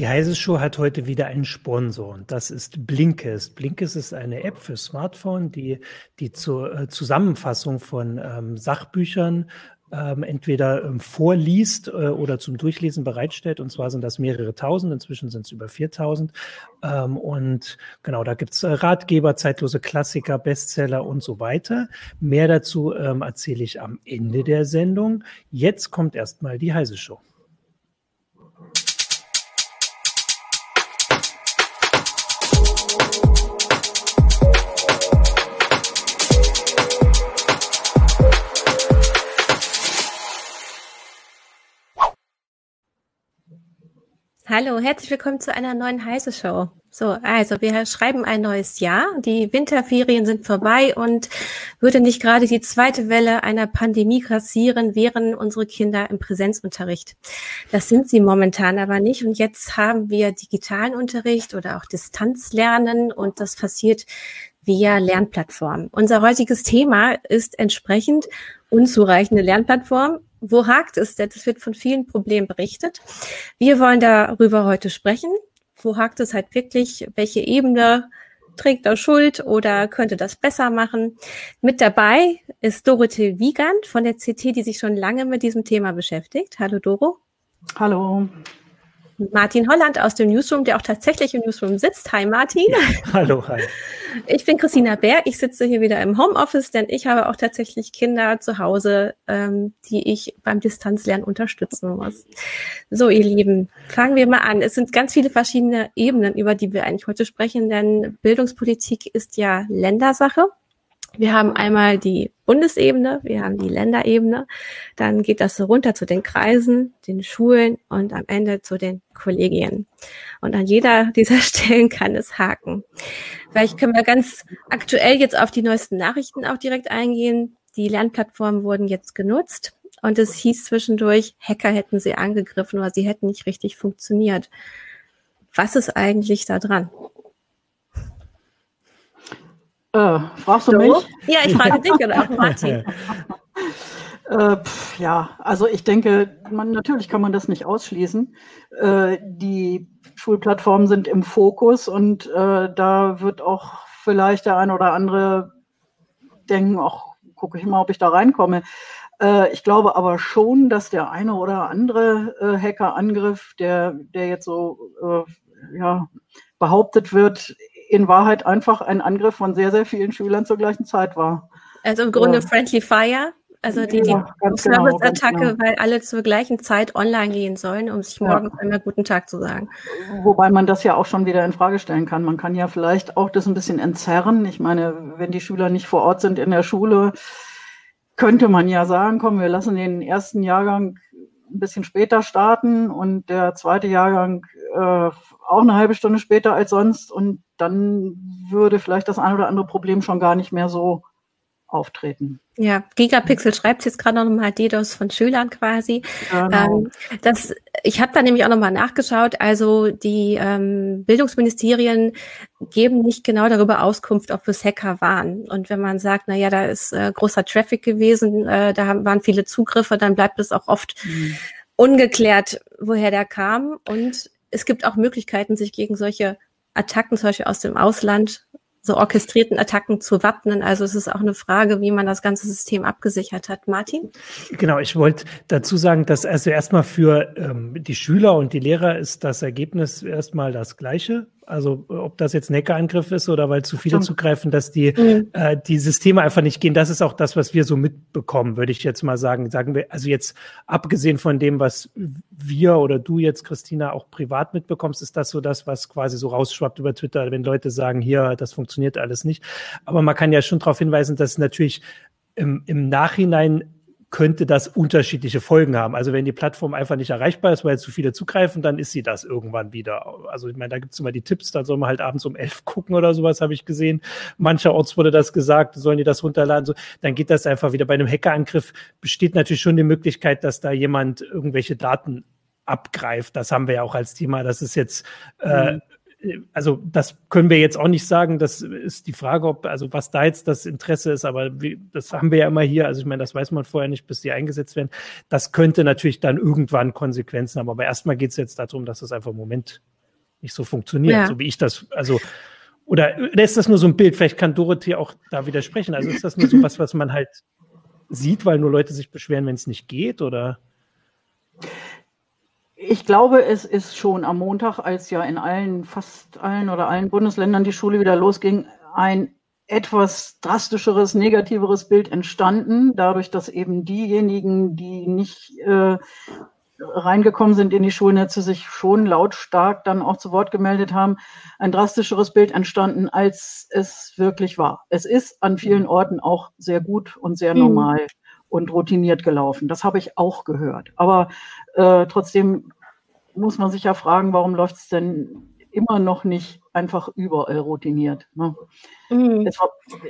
Die Heise Show hat heute wieder einen Sponsor und das ist Blinkist. Blinkist ist eine App für Smartphone, die die zur äh, Zusammenfassung von ähm, Sachbüchern ähm, entweder ähm, vorliest äh, oder zum Durchlesen bereitstellt. Und zwar sind das mehrere tausend, inzwischen sind es über 4000. Ähm, und genau, da gibt's äh, Ratgeber, zeitlose Klassiker, Bestseller und so weiter. Mehr dazu ähm, erzähle ich am Ende der Sendung. Jetzt kommt erstmal die Heise Show. Hallo, herzlich willkommen zu einer neuen Heise Show. So, also wir schreiben ein neues Jahr. Die Winterferien sind vorbei und würde nicht gerade die zweite Welle einer Pandemie grassieren, wären unsere Kinder im Präsenzunterricht. Das sind sie momentan aber nicht. Und jetzt haben wir digitalen Unterricht oder auch Distanzlernen und das passiert via Lernplattformen. Unser heutiges Thema ist entsprechend unzureichende Lernplattform wo hakt es denn? Es wird von vielen Problemen berichtet. Wir wollen darüber heute sprechen. Wo hakt es halt wirklich? Welche Ebene trägt da Schuld oder könnte das besser machen? Mit dabei ist Dorothee Wiegand von der CT, die sich schon lange mit diesem Thema beschäftigt. Hallo Doro. Hallo. Martin Holland aus dem Newsroom, der auch tatsächlich im Newsroom sitzt. Hi Martin. Ja, hallo, hi. Ich bin Christina Berg. Ich sitze hier wieder im Homeoffice, denn ich habe auch tatsächlich Kinder zu Hause, ähm, die ich beim Distanzlernen unterstützen muss. So, ihr Lieben, fangen wir mal an. Es sind ganz viele verschiedene Ebenen, über die wir eigentlich heute sprechen, denn Bildungspolitik ist ja Ländersache. Wir haben einmal die Bundesebene, wir haben die Länderebene, dann geht das so runter zu den Kreisen, den Schulen und am Ende zu den Kollegien. Und an jeder dieser Stellen kann es haken. Vielleicht können wir ganz aktuell jetzt auf die neuesten Nachrichten auch direkt eingehen. Die Lernplattformen wurden jetzt genutzt und es hieß zwischendurch, Hacker hätten sie angegriffen oder sie hätten nicht richtig funktioniert. Was ist eigentlich da dran? Äh, fragst du so? mich? Ja, ich frage dich oder auch Martin. äh, pf, ja, also ich denke, man, natürlich kann man das nicht ausschließen. Äh, die Schulplattformen sind im Fokus und äh, da wird auch vielleicht der eine oder andere denken, ach, gucke ich mal, ob ich da reinkomme. Äh, ich glaube aber schon, dass der eine oder andere äh, Hackerangriff, der, der jetzt so ja, behauptet wird, in Wahrheit einfach ein Angriff von sehr, sehr vielen Schülern zur gleichen Zeit war. Also im Grunde ja. Friendly Fire, also die, ja, die Service-Attacke, genau, genau. weil alle zur gleichen Zeit online gehen sollen, um sich morgen ja. einmal guten Tag zu sagen. Wobei man das ja auch schon wieder in Frage stellen kann. Man kann ja vielleicht auch das ein bisschen entzerren. Ich meine, wenn die Schüler nicht vor Ort sind in der Schule, könnte man ja sagen, komm, wir lassen den ersten Jahrgang ein bisschen später starten und der zweite Jahrgang äh, auch eine halbe Stunde später als sonst und dann würde vielleicht das ein oder andere Problem schon gar nicht mehr so auftreten. Ja, Gigapixel schreibt jetzt gerade noch mal DDoS von Schülern quasi. Genau. Ähm, das, ich habe da nämlich auch noch mal nachgeschaut. Also die ähm, Bildungsministerien geben nicht genau darüber Auskunft, ob es Hacker waren. Und wenn man sagt, na ja, da ist äh, großer Traffic gewesen, äh, da haben, waren viele Zugriffe, dann bleibt es auch oft mhm. ungeklärt, woher der kam. Und es gibt auch Möglichkeiten, sich gegen solche Attacken, zum Beispiel aus dem Ausland, so orchestrierten Attacken zu wappnen. Also es ist auch eine Frage, wie man das ganze System abgesichert hat. Martin? Genau, ich wollte dazu sagen, dass also erstmal für ähm, die Schüler und die Lehrer ist das Ergebnis erstmal das gleiche. Also ob das jetzt ein Hackerangriff ist oder weil zu viele Stimmt. zugreifen, dass die, mhm. äh, die Systeme einfach nicht gehen. Das ist auch das, was wir so mitbekommen, würde ich jetzt mal sagen. Sagen wir, also jetzt abgesehen von dem, was wir oder du jetzt, Christina, auch privat mitbekommst, ist das so das, was quasi so rausschwappt über Twitter, wenn Leute sagen, hier, das funktioniert alles nicht. Aber man kann ja schon darauf hinweisen, dass natürlich im, im Nachhinein könnte das unterschiedliche Folgen haben. Also wenn die Plattform einfach nicht erreichbar ist, weil zu viele zugreifen, dann ist sie das irgendwann wieder. Also ich meine, da gibt's immer die Tipps, da soll man halt abends um elf gucken oder sowas, habe ich gesehen. Mancherorts wurde das gesagt, sollen die das runterladen. So, dann geht das einfach wieder. Bei einem Hackerangriff besteht natürlich schon die Möglichkeit, dass da jemand irgendwelche Daten abgreift. Das haben wir ja auch als Thema. Das ist jetzt äh, mhm also das können wir jetzt auch nicht sagen. Das ist die Frage, ob, also was da jetzt das Interesse ist, aber wie, das haben wir ja immer hier. Also ich meine, das weiß man vorher nicht, bis die eingesetzt werden. Das könnte natürlich dann irgendwann Konsequenzen haben. Aber erstmal geht es jetzt darum, dass das einfach im Moment nicht so funktioniert, ja. so wie ich das, also oder, oder ist das nur so ein Bild? Vielleicht kann Dorothee auch da widersprechen. Also ist das nur so was, was man halt sieht, weil nur Leute sich beschweren, wenn es nicht geht, oder? Ich glaube, es ist schon am Montag, als ja in allen, fast allen oder allen Bundesländern die Schule wieder losging, ein etwas drastischeres, negativeres Bild entstanden, dadurch, dass eben diejenigen, die nicht äh, reingekommen sind in die Schulnetze, sich schon lautstark dann auch zu Wort gemeldet haben, ein drastischeres Bild entstanden, als es wirklich war. Es ist an vielen Orten auch sehr gut und sehr mhm. normal und routiniert gelaufen. Das habe ich auch gehört. Aber äh, trotzdem muss man sich ja fragen, warum läuft es denn immer noch nicht einfach überall routiniert. Ne? Mhm.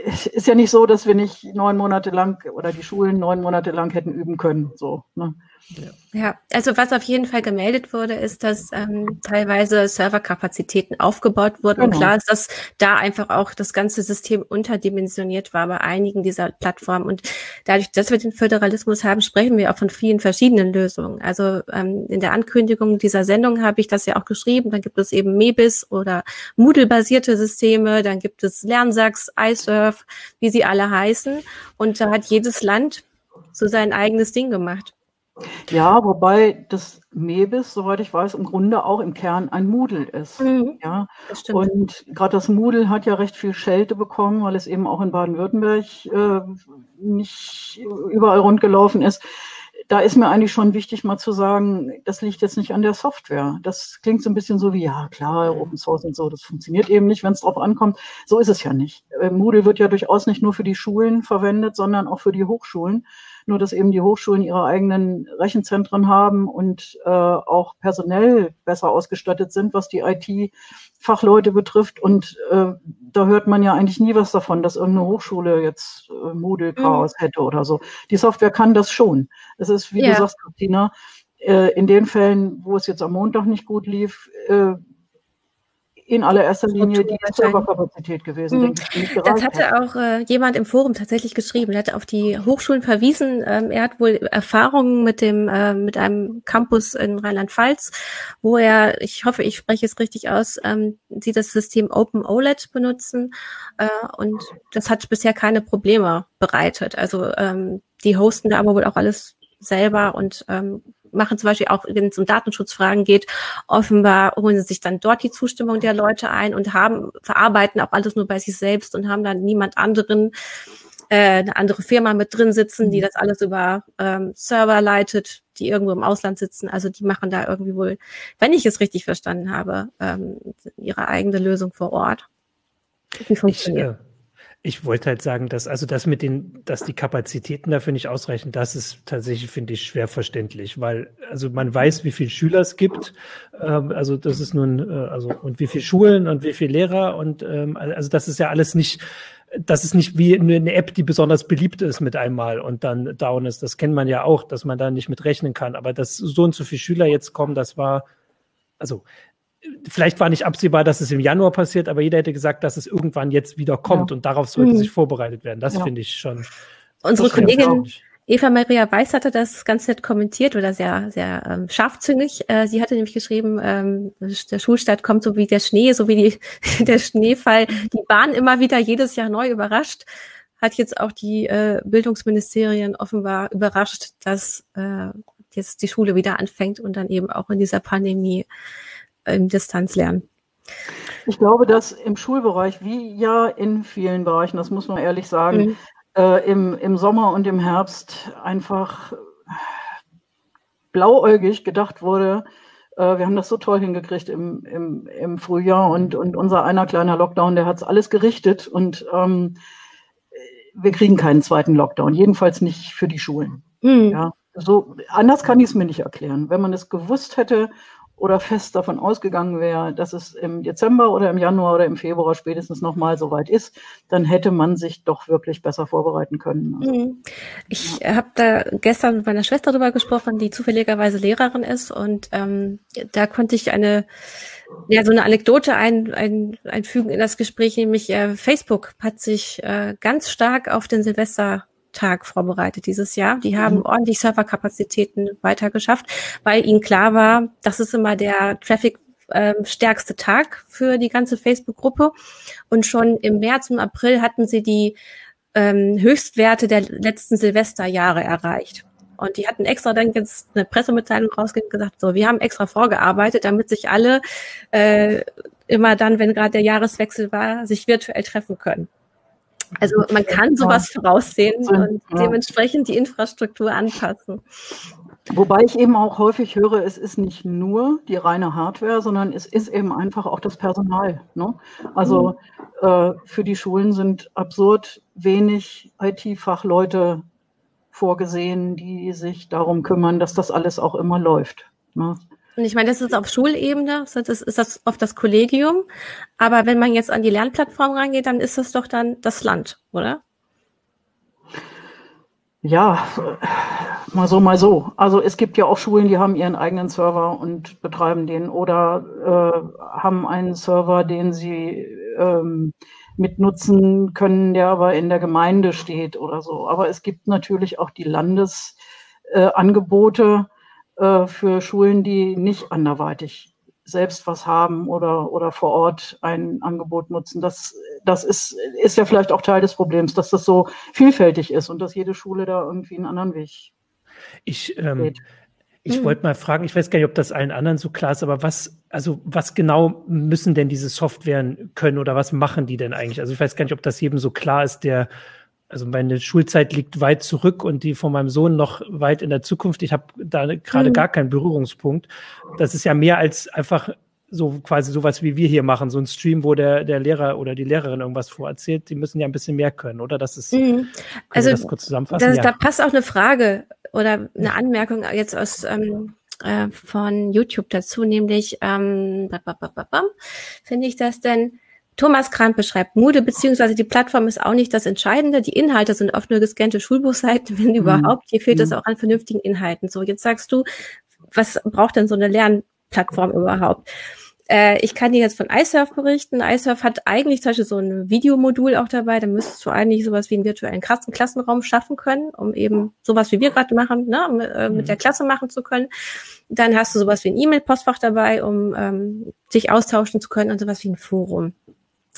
Es ist ja nicht so, dass wir nicht neun Monate lang oder die Schulen neun Monate lang hätten üben können. So, ne? Ja, also was auf jeden Fall gemeldet wurde, ist, dass ähm, teilweise Serverkapazitäten aufgebaut wurden. Genau. Und klar ist, dass da einfach auch das ganze System unterdimensioniert war bei einigen dieser Plattformen. Und dadurch, dass wir den Föderalismus haben, sprechen wir auch von vielen verschiedenen Lösungen. Also ähm, in der Ankündigung dieser Sendung habe ich das ja auch geschrieben. Dann gibt es eben MEBIS oder Moodle-basierte Systeme, dann gibt es Lernsachs, iSurf, wie sie alle heißen. Und da hat jedes Land so sein eigenes Ding gemacht. Ja, wobei das MEBIS, soweit ich weiß, im Grunde auch im Kern ein Moodle ist. Mhm, ja, und gerade das Moodle hat ja recht viel Schelte bekommen, weil es eben auch in Baden-Württemberg äh, nicht überall rund gelaufen ist. Da ist mir eigentlich schon wichtig, mal zu sagen, das liegt jetzt nicht an der Software. Das klingt so ein bisschen so wie, ja klar, Open Source und so, das funktioniert eben nicht, wenn es drauf ankommt. So ist es ja nicht. Moodle wird ja durchaus nicht nur für die Schulen verwendet, sondern auch für die Hochschulen nur dass eben die Hochschulen ihre eigenen Rechenzentren haben und äh, auch personell besser ausgestattet sind, was die IT-Fachleute betrifft. Und äh, da hört man ja eigentlich nie was davon, dass irgendeine Hochschule jetzt äh, Moodle-Chaos mhm. hätte oder so. Die Software kann das schon. Es ist, wie ja. du sagst, Christina, äh, in den Fällen, wo es jetzt am Montag nicht gut lief, äh, in allererster Linie die Serverkapazität gewesen, mhm. ich. Das hatte hat. auch äh, jemand im Forum tatsächlich geschrieben. Er hatte auf die Hochschulen verwiesen. Ähm, er hat wohl Erfahrungen mit dem äh, mit einem Campus in Rheinland-Pfalz, wo er, ich hoffe, ich spreche es richtig aus, ähm, sie das System Open OLED benutzen äh, und das hat bisher keine Probleme bereitet. Also ähm, die hosten da aber wohl auch alles selber und ähm, machen zum Beispiel auch, wenn es um Datenschutzfragen geht, offenbar holen sie sich dann dort die Zustimmung der Leute ein und haben, verarbeiten auch alles nur bei sich selbst und haben dann niemand anderen, äh, eine andere Firma mit drin sitzen, die mhm. das alles über ähm, Server leitet, die irgendwo im Ausland sitzen. Also die machen da irgendwie wohl, wenn ich es richtig verstanden habe, ähm, ihre eigene Lösung vor Ort. Wie funktioniert. Ich, äh ich wollte halt sagen, dass also das mit den, dass die Kapazitäten dafür nicht ausreichen, das ist tatsächlich, finde ich, schwer verständlich, weil also man weiß, wie viele Schüler es gibt, ähm, also das ist nun, äh, also und wie viele Schulen und wie viele Lehrer und ähm, also das ist ja alles nicht, das ist nicht wie eine App, die besonders beliebt ist mit einmal und dann down ist. Das kennt man ja auch, dass man da nicht mit rechnen kann. Aber dass so und so viele Schüler jetzt kommen, das war, also vielleicht war nicht absehbar, dass es im Januar passiert, aber jeder hätte gesagt, dass es irgendwann jetzt wieder kommt ja. und darauf sollte mhm. sich vorbereitet werden. Das ja. finde ich schon. Unsere Kollegin Eva Maria Weiß hatte das ganz nett kommentiert oder sehr, sehr ähm, scharfzüngig. Äh, sie hatte nämlich geschrieben, ähm, der Schulstart kommt so wie der Schnee, so wie die, der Schneefall, die Bahn immer wieder jedes Jahr neu überrascht. Hat jetzt auch die äh, Bildungsministerien offenbar überrascht, dass äh, jetzt die Schule wieder anfängt und dann eben auch in dieser Pandemie im Distanzlernen? Ich glaube, dass im Schulbereich, wie ja in vielen Bereichen, das muss man ehrlich sagen, mhm. äh, im, im Sommer und im Herbst einfach blauäugig gedacht wurde, äh, wir haben das so toll hingekriegt im, im, im Frühjahr und, und unser einer kleiner Lockdown, der hat es alles gerichtet und ähm, wir kriegen keinen zweiten Lockdown, jedenfalls nicht für die Schulen. Mhm. Ja, so anders kann ich es mir nicht erklären. Wenn man es gewusst hätte oder fest davon ausgegangen wäre, dass es im Dezember oder im Januar oder im Februar spätestens nochmal so weit ist, dann hätte man sich doch wirklich besser vorbereiten können. Mhm. ich ja. habe da gestern mit meiner Schwester darüber gesprochen, die zufälligerweise Lehrerin ist und ähm, da konnte ich eine ja, so eine Anekdote ein, ein, einfügen in das Gespräch, nämlich äh, Facebook hat sich äh, ganz stark auf den Silvester Tag vorbereitet dieses Jahr. Die haben mhm. ordentlich Serverkapazitäten weitergeschafft, weil ihnen klar war, das ist immer der Traffic äh, stärkste Tag für die ganze Facebook-Gruppe. Und schon im März und April hatten sie die ähm, Höchstwerte der letzten Silvesterjahre erreicht. Und die hatten extra dann jetzt eine Pressemitteilung rausgegeben und gesagt, so, wir haben extra vorgearbeitet, damit sich alle äh, immer dann, wenn gerade der Jahreswechsel war, sich virtuell treffen können. Also man kann sowas voraussehen und dementsprechend die Infrastruktur anpassen. Wobei ich eben auch häufig höre, es ist nicht nur die reine Hardware, sondern es ist eben einfach auch das Personal. Ne? Also mhm. äh, für die Schulen sind absurd wenig IT-Fachleute vorgesehen, die sich darum kümmern, dass das alles auch immer läuft. Ne? Und ich meine, das ist auf Schulebene, das ist das auf das Kollegium. Aber wenn man jetzt an die Lernplattform reingeht, dann ist das doch dann das Land, oder? Ja, mal so, mal so. Also es gibt ja auch Schulen, die haben ihren eigenen Server und betreiben den oder äh, haben einen Server, den sie ähm, mitnutzen können, der aber in der Gemeinde steht oder so. Aber es gibt natürlich auch die Landesangebote, äh, äh, für Schulen, die nicht anderweitig selbst was haben oder, oder vor Ort ein Angebot nutzen. Das, das ist, ist ja vielleicht auch Teil des Problems, dass das so vielfältig ist und dass jede Schule da irgendwie einen anderen Weg ich, ähm, Ich hm. wollte mal fragen, ich weiß gar nicht, ob das allen anderen so klar ist, aber was, also was genau müssen denn diese Softwaren können oder was machen die denn eigentlich? Also ich weiß gar nicht, ob das jedem so klar ist, der also meine Schulzeit liegt weit zurück und die von meinem Sohn noch weit in der Zukunft. Ich habe da gerade mhm. gar keinen Berührungspunkt. Das ist ja mehr als einfach so quasi sowas wie wir hier machen, so ein Stream, wo der, der Lehrer oder die Lehrerin irgendwas vorerzählt, die müssen ja ein bisschen mehr können, oder? Das ist, mhm. also das kurz zusammenfassen. Das, ja. Da passt auch eine Frage oder eine Anmerkung jetzt aus ähm, äh, von YouTube dazu, nämlich ähm, finde ich das denn Thomas Kramp beschreibt, Moodle beziehungsweise die Plattform ist auch nicht das Entscheidende. Die Inhalte sind oft nur gescannte Schulbuchseiten, wenn mhm. überhaupt. Hier fehlt es mhm. auch an vernünftigen Inhalten. So, jetzt sagst du, was braucht denn so eine Lernplattform überhaupt? Äh, ich kann dir jetzt von iSurf berichten. iSurf hat eigentlich zum Beispiel so ein Videomodul auch dabei. Da müsstest du eigentlich sowas wie einen virtuellen Klassenraum schaffen können, um eben sowas wie wir gerade machen, ne, äh, mit mhm. der Klasse machen zu können. Dann hast du sowas wie ein E-Mail-Postfach dabei, um ähm, sich austauschen zu können und sowas wie ein Forum.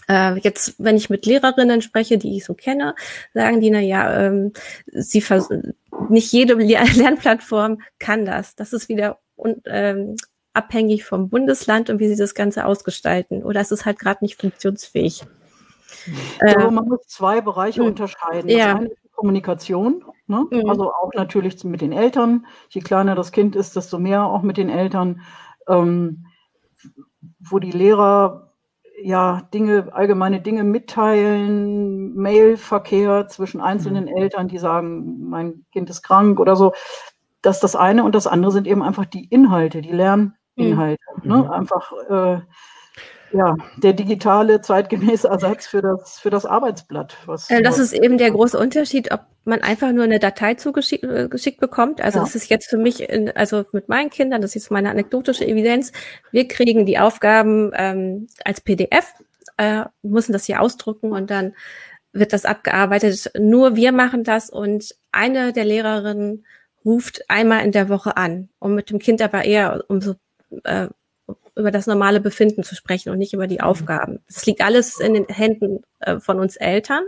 Äh, jetzt, wenn ich mit Lehrerinnen spreche, die ich so kenne, sagen die, na ja, ähm, sie nicht jede Lernplattform kann das. Das ist wieder und, ähm, abhängig vom Bundesland und wie sie das Ganze ausgestalten. Oder es ist halt gerade nicht funktionsfähig. Also man muss zwei Bereiche. Hm. unterscheiden. Das ja. eine ist die Kommunikation, ne? mhm. also auch natürlich mit den Eltern. Je kleiner das Kind ist, desto mehr auch mit den Eltern. Ähm, wo die Lehrer ja, Dinge, allgemeine Dinge mitteilen, Mailverkehr zwischen einzelnen mhm. Eltern, die sagen, mein Kind ist krank oder so. Das ist das eine und das andere sind eben einfach die Inhalte, die Lerninhalte. Mhm. Ne? Einfach äh, ja, der digitale zeitgemäße Ersatz für das, für das Arbeitsblatt. Was äh, das ist eben der große Unterschied, ob man einfach nur eine Datei zugeschickt äh, geschickt bekommt. Also ja. das ist jetzt für mich, in, also mit meinen Kindern, das ist meine anekdotische Evidenz, wir kriegen die Aufgaben ähm, als PDF, äh, müssen das hier ausdrucken und dann wird das abgearbeitet. Nur wir machen das und eine der Lehrerinnen ruft einmal in der Woche an, um mit dem Kind aber eher um so äh, über das normale Befinden zu sprechen und nicht über die mhm. Aufgaben. Das liegt alles in den Händen äh, von uns Eltern.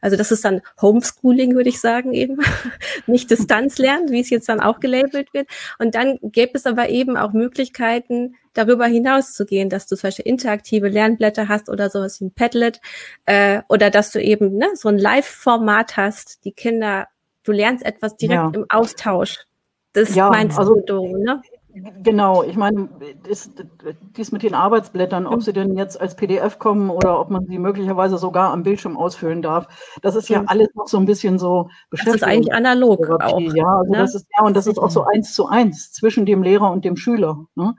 Also das ist dann Homeschooling, würde ich sagen, eben. nicht Distanzlernen, wie es jetzt dann auch gelabelt wird. Und dann gäbe es aber eben auch Möglichkeiten, darüber hinaus zu gehen, dass du zum Beispiel interaktive Lernblätter hast oder sowas wie ein Padlet äh, oder dass du eben ne, so ein Live-Format hast, die Kinder, du lernst etwas direkt ja. im Austausch. Das ja, meinst also, du, ne? Genau, ich meine, dies, dies mit den Arbeitsblättern, ob sie denn jetzt als PDF kommen oder ob man sie möglicherweise sogar am Bildschirm ausfüllen darf, das ist ja alles noch so ein bisschen so beschäftigt. Das ist eigentlich analog auch. Ja, also ne? das ist ja und das ist auch so eins zu eins zwischen dem Lehrer und dem Schüler. Ne?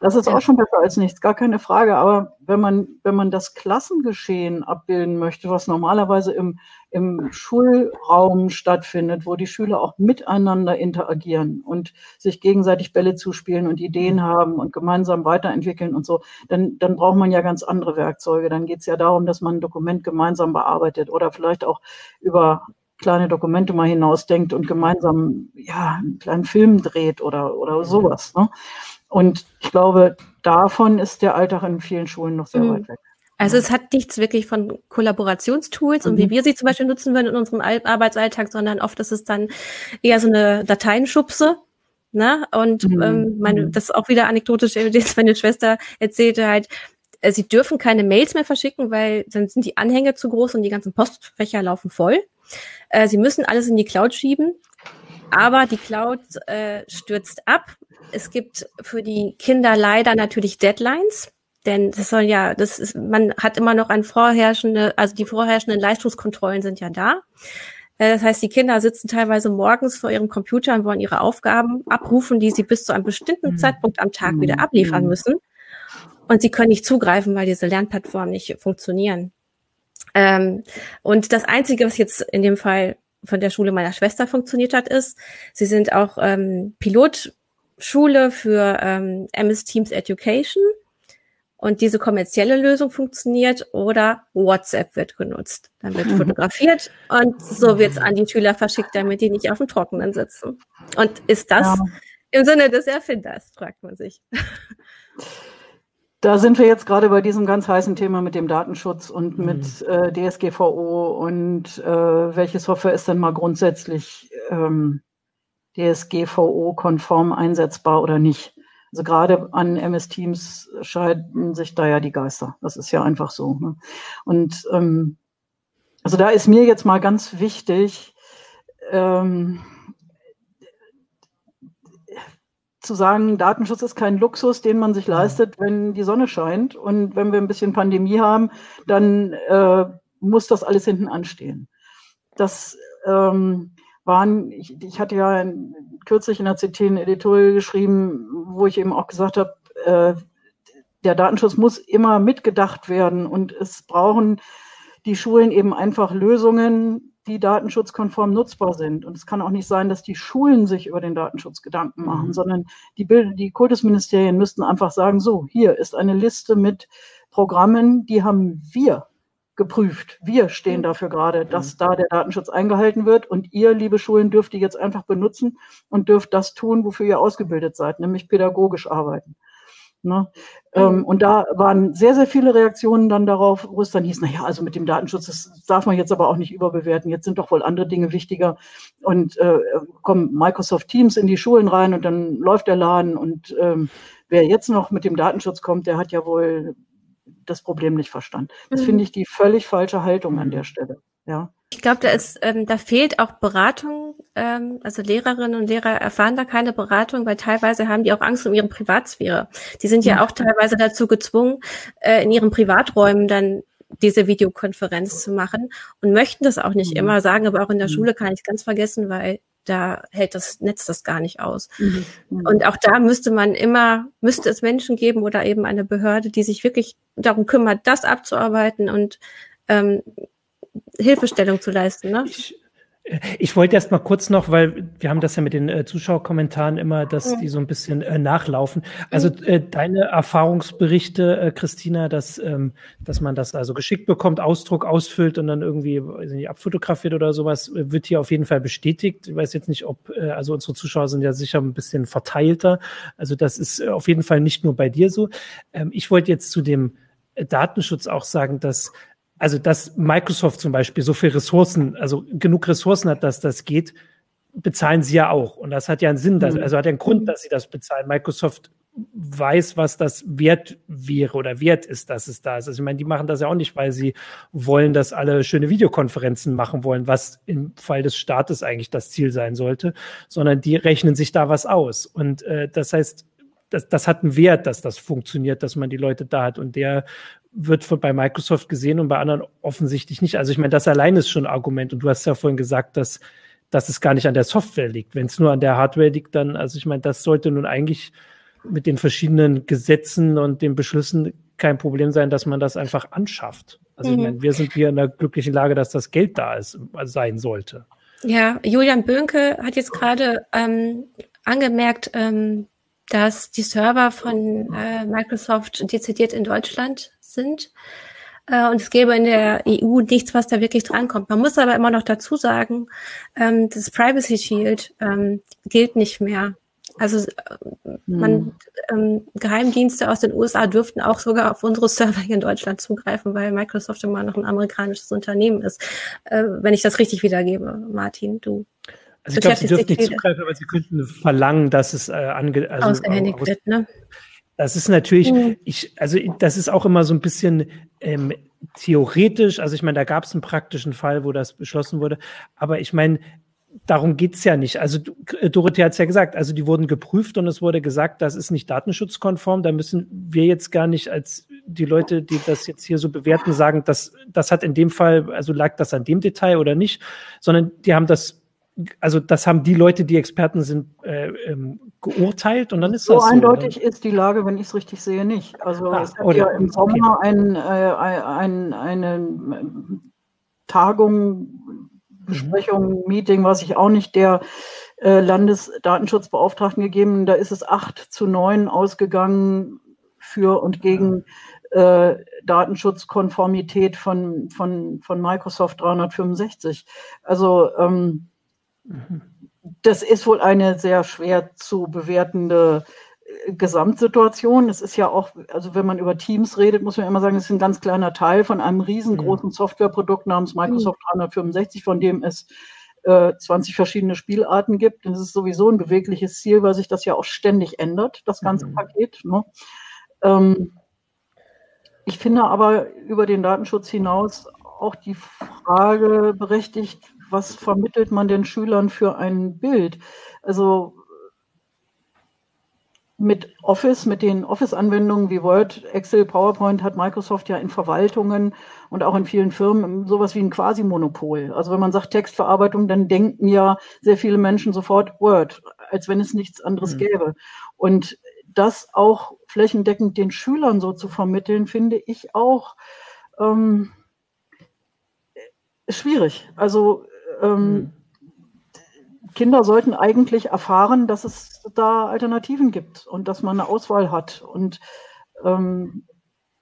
Das ist ja. auch schon besser als nichts, gar keine Frage. Aber wenn man, wenn man das Klassengeschehen abbilden möchte, was normalerweise im, im Schulraum stattfindet, wo die Schüler auch miteinander interagieren und sich gegenseitig Bälle zuspielen und Ideen haben und gemeinsam weiterentwickeln und so, dann, dann braucht man ja ganz andere Werkzeuge. Dann geht es ja darum, dass man ein Dokument gemeinsam bearbeitet oder vielleicht auch über kleine Dokumente mal hinausdenkt und gemeinsam ja einen kleinen Film dreht oder oder sowas. Ne? Und ich glaube, davon ist der Alltag in vielen Schulen noch sehr mhm. weit weg. Also es hat nichts wirklich von Kollaborationstools mhm. und wie mhm. wir sie zum Beispiel nutzen würden in unserem Arbeitsalltag, sondern oft ist es dann eher so eine Dateienschubse. Ne? Und mhm. ähm, meine, mhm. das ist auch wieder anekdotisch, meine Schwester erzählte halt, äh, sie dürfen keine Mails mehr verschicken, weil dann sind die Anhänge zu groß und die ganzen Postfächer laufen voll. Äh, sie müssen alles in die Cloud schieben, aber die Cloud äh, stürzt ab. Es gibt für die Kinder leider natürlich Deadlines. Denn das soll ja, das ist, man hat immer noch ein vorherrschende, also die vorherrschenden Leistungskontrollen sind ja da. Äh, das heißt, die Kinder sitzen teilweise morgens vor ihrem Computer und wollen ihre Aufgaben abrufen, die sie bis zu einem bestimmten mhm. Zeitpunkt am Tag wieder abliefern mhm. müssen. Und sie können nicht zugreifen, weil diese Lernplattformen nicht funktionieren. Ähm, und das Einzige, was jetzt in dem Fall von der Schule meiner Schwester funktioniert hat, ist, sie sind auch ähm, Pilotschule für ähm, MS Teams Education und diese kommerzielle Lösung funktioniert oder WhatsApp wird genutzt. Dann wird mhm. fotografiert und so wird es an die Schüler verschickt, damit die nicht auf dem Trockenen sitzen. Und ist das ja. im Sinne des Erfinders, fragt man sich. Da sind wir jetzt gerade bei diesem ganz heißen Thema mit dem Datenschutz und mhm. mit äh, DSGVO und äh, welche Software ist denn mal grundsätzlich ähm, DSGVO-konform einsetzbar oder nicht. Also gerade an MS Teams scheiden sich da ja die Geister. Das ist ja einfach so. Ne? Und ähm, also da ist mir jetzt mal ganz wichtig, ähm, zu sagen, Datenschutz ist kein Luxus, den man sich leistet, wenn die Sonne scheint. Und wenn wir ein bisschen Pandemie haben, dann äh, muss das alles hinten anstehen. Das ähm, waren, ich, ich hatte ja in, kürzlich in der CT ein Editorial geschrieben, wo ich eben auch gesagt habe, äh, der Datenschutz muss immer mitgedacht werden und es brauchen die Schulen eben einfach Lösungen, die datenschutzkonform nutzbar sind. Und es kann auch nicht sein, dass die Schulen sich über den Datenschutz Gedanken machen, mhm. sondern die, Bild die Kultusministerien müssten einfach sagen, so, hier ist eine Liste mit Programmen, die haben wir geprüft. Wir stehen mhm. dafür gerade, dass mhm. da der Datenschutz eingehalten wird. Und ihr, liebe Schulen, dürft die jetzt einfach benutzen und dürft das tun, wofür ihr ausgebildet seid, nämlich pädagogisch arbeiten. Ne? Ähm, und da waren sehr, sehr viele Reaktionen dann darauf, wo es dann hieß, naja, also mit dem Datenschutz, das darf man jetzt aber auch nicht überbewerten. Jetzt sind doch wohl andere Dinge wichtiger. Und äh, kommen Microsoft Teams in die Schulen rein und dann läuft der Laden. Und ähm, wer jetzt noch mit dem Datenschutz kommt, der hat ja wohl das Problem nicht verstanden. Das mhm. finde ich die völlig falsche Haltung an der Stelle. Ja. Ich glaube, da ist, ähm, da fehlt auch Beratung. Ähm, also Lehrerinnen und Lehrer erfahren da keine Beratung, weil teilweise haben die auch Angst um ihre Privatsphäre. Die sind ja, ja auch teilweise dazu gezwungen, äh, in ihren Privaträumen dann diese Videokonferenz zu machen und möchten das auch nicht mhm. immer sagen, aber auch in der mhm. Schule kann ich ganz vergessen, weil da hält das Netz das gar nicht aus. Mhm. mhm. Und auch da müsste man immer, müsste es Menschen geben oder eben eine Behörde, die sich wirklich darum kümmert, das abzuarbeiten und ähm, Hilfestellung zu leisten. Ne? Ich, ich wollte erst mal kurz noch, weil wir haben das ja mit den äh, Zuschauerkommentaren immer, dass ja. die so ein bisschen äh, nachlaufen. Also äh, deine Erfahrungsberichte, äh, Christina, dass, ähm, dass man das also geschickt bekommt, Ausdruck ausfüllt und dann irgendwie weiß nicht, abfotografiert oder sowas, äh, wird hier auf jeden Fall bestätigt. Ich weiß jetzt nicht, ob, äh, also unsere Zuschauer sind ja sicher ein bisschen verteilter. Also das ist auf jeden Fall nicht nur bei dir so. Ähm, ich wollte jetzt zu dem Datenschutz auch sagen, dass also dass Microsoft zum Beispiel so viel Ressourcen, also genug Ressourcen hat, dass das geht, bezahlen sie ja auch. Und das hat ja einen Sinn, dass, mhm. also hat ja einen Grund, dass sie das bezahlen. Microsoft weiß, was das wert wäre oder wert ist, dass es da ist. Also ich meine, die machen das ja auch nicht, weil sie wollen, dass alle schöne Videokonferenzen machen wollen, was im Fall des Staates eigentlich das Ziel sein sollte, sondern die rechnen sich da was aus. Und äh, das heißt, das, das hat einen Wert, dass das funktioniert, dass man die Leute da hat. Und der wird bei Microsoft gesehen und bei anderen offensichtlich nicht. Also ich meine, das allein ist schon ein Argument. Und du hast ja vorhin gesagt, dass, dass es gar nicht an der Software liegt. Wenn es nur an der Hardware liegt, dann, also ich meine, das sollte nun eigentlich mit den verschiedenen Gesetzen und den Beschlüssen kein Problem sein, dass man das einfach anschafft. Also mhm. ich meine, wir sind hier in der glücklichen Lage, dass das Geld da ist, sein sollte. Ja, Julian Böhnke hat jetzt gerade ähm, angemerkt, ähm, dass die Server von äh, Microsoft dezidiert in Deutschland sind. Äh, und es gäbe in der EU nichts, was da wirklich drankommt. Man muss aber immer noch dazu sagen, ähm, das Privacy Shield ähm, gilt nicht mehr. Also äh, man, hm. ähm, Geheimdienste aus den USA dürften auch sogar auf unsere Server hier in Deutschland zugreifen, weil Microsoft immer noch ein amerikanisches Unternehmen ist. Äh, wenn ich das richtig wiedergebe, Martin, du. Also ich glaube, sie dürfen nicht zugreifen, aber sie könnten verlangen, dass es äh, ange also, ausgehändigt wird, ne? Das ist natürlich, mhm. ich, also das ist auch immer so ein bisschen ähm, theoretisch, also ich meine, da gab es einen praktischen Fall, wo das beschlossen wurde, aber ich meine, darum geht's ja nicht. Also Dorothee hat es ja gesagt, also die wurden geprüft und es wurde gesagt, das ist nicht datenschutzkonform. Da müssen wir jetzt gar nicht als die Leute, die das jetzt hier so bewerten, sagen, dass das hat in dem Fall, also lag das an dem Detail oder nicht, sondern die haben das also das haben die Leute, die Experten sind, äh, ähm, geurteilt und dann ist so das so. eindeutig ist die Lage, wenn ich es richtig sehe, nicht. Also ah, es hat ja im Sommer okay. ein, äh, ein, eine Tagung, Besprechung, mhm. Meeting, was ich auch nicht, der äh, Landesdatenschutzbeauftragten gegeben. Da ist es acht zu neun ausgegangen für und gegen äh, Datenschutzkonformität von, von, von Microsoft 365. Also ähm, das ist wohl eine sehr schwer zu bewertende äh, Gesamtsituation. Es ist ja auch, also wenn man über Teams redet, muss man immer sagen, es ist ein ganz kleiner Teil von einem riesengroßen Softwareprodukt namens Microsoft 365, von dem es äh, 20 verschiedene Spielarten gibt. Das ist sowieso ein bewegliches Ziel, weil sich das ja auch ständig ändert, das ganze mhm. Paket. Ne? Ähm, ich finde aber über den Datenschutz hinaus auch die Frage berechtigt, was vermittelt man den Schülern für ein Bild? Also mit Office, mit den Office-Anwendungen wie Word, Excel, PowerPoint hat Microsoft ja in Verwaltungen und auch in vielen Firmen sowas wie ein Quasi-Monopol. Also wenn man sagt Textverarbeitung, dann denken ja sehr viele Menschen sofort Word, als wenn es nichts anderes mhm. gäbe. Und das auch flächendeckend den Schülern so zu vermitteln, finde ich auch ähm, schwierig. Also ähm, mhm. Kinder sollten eigentlich erfahren, dass es da Alternativen gibt und dass man eine Auswahl hat. Und ähm,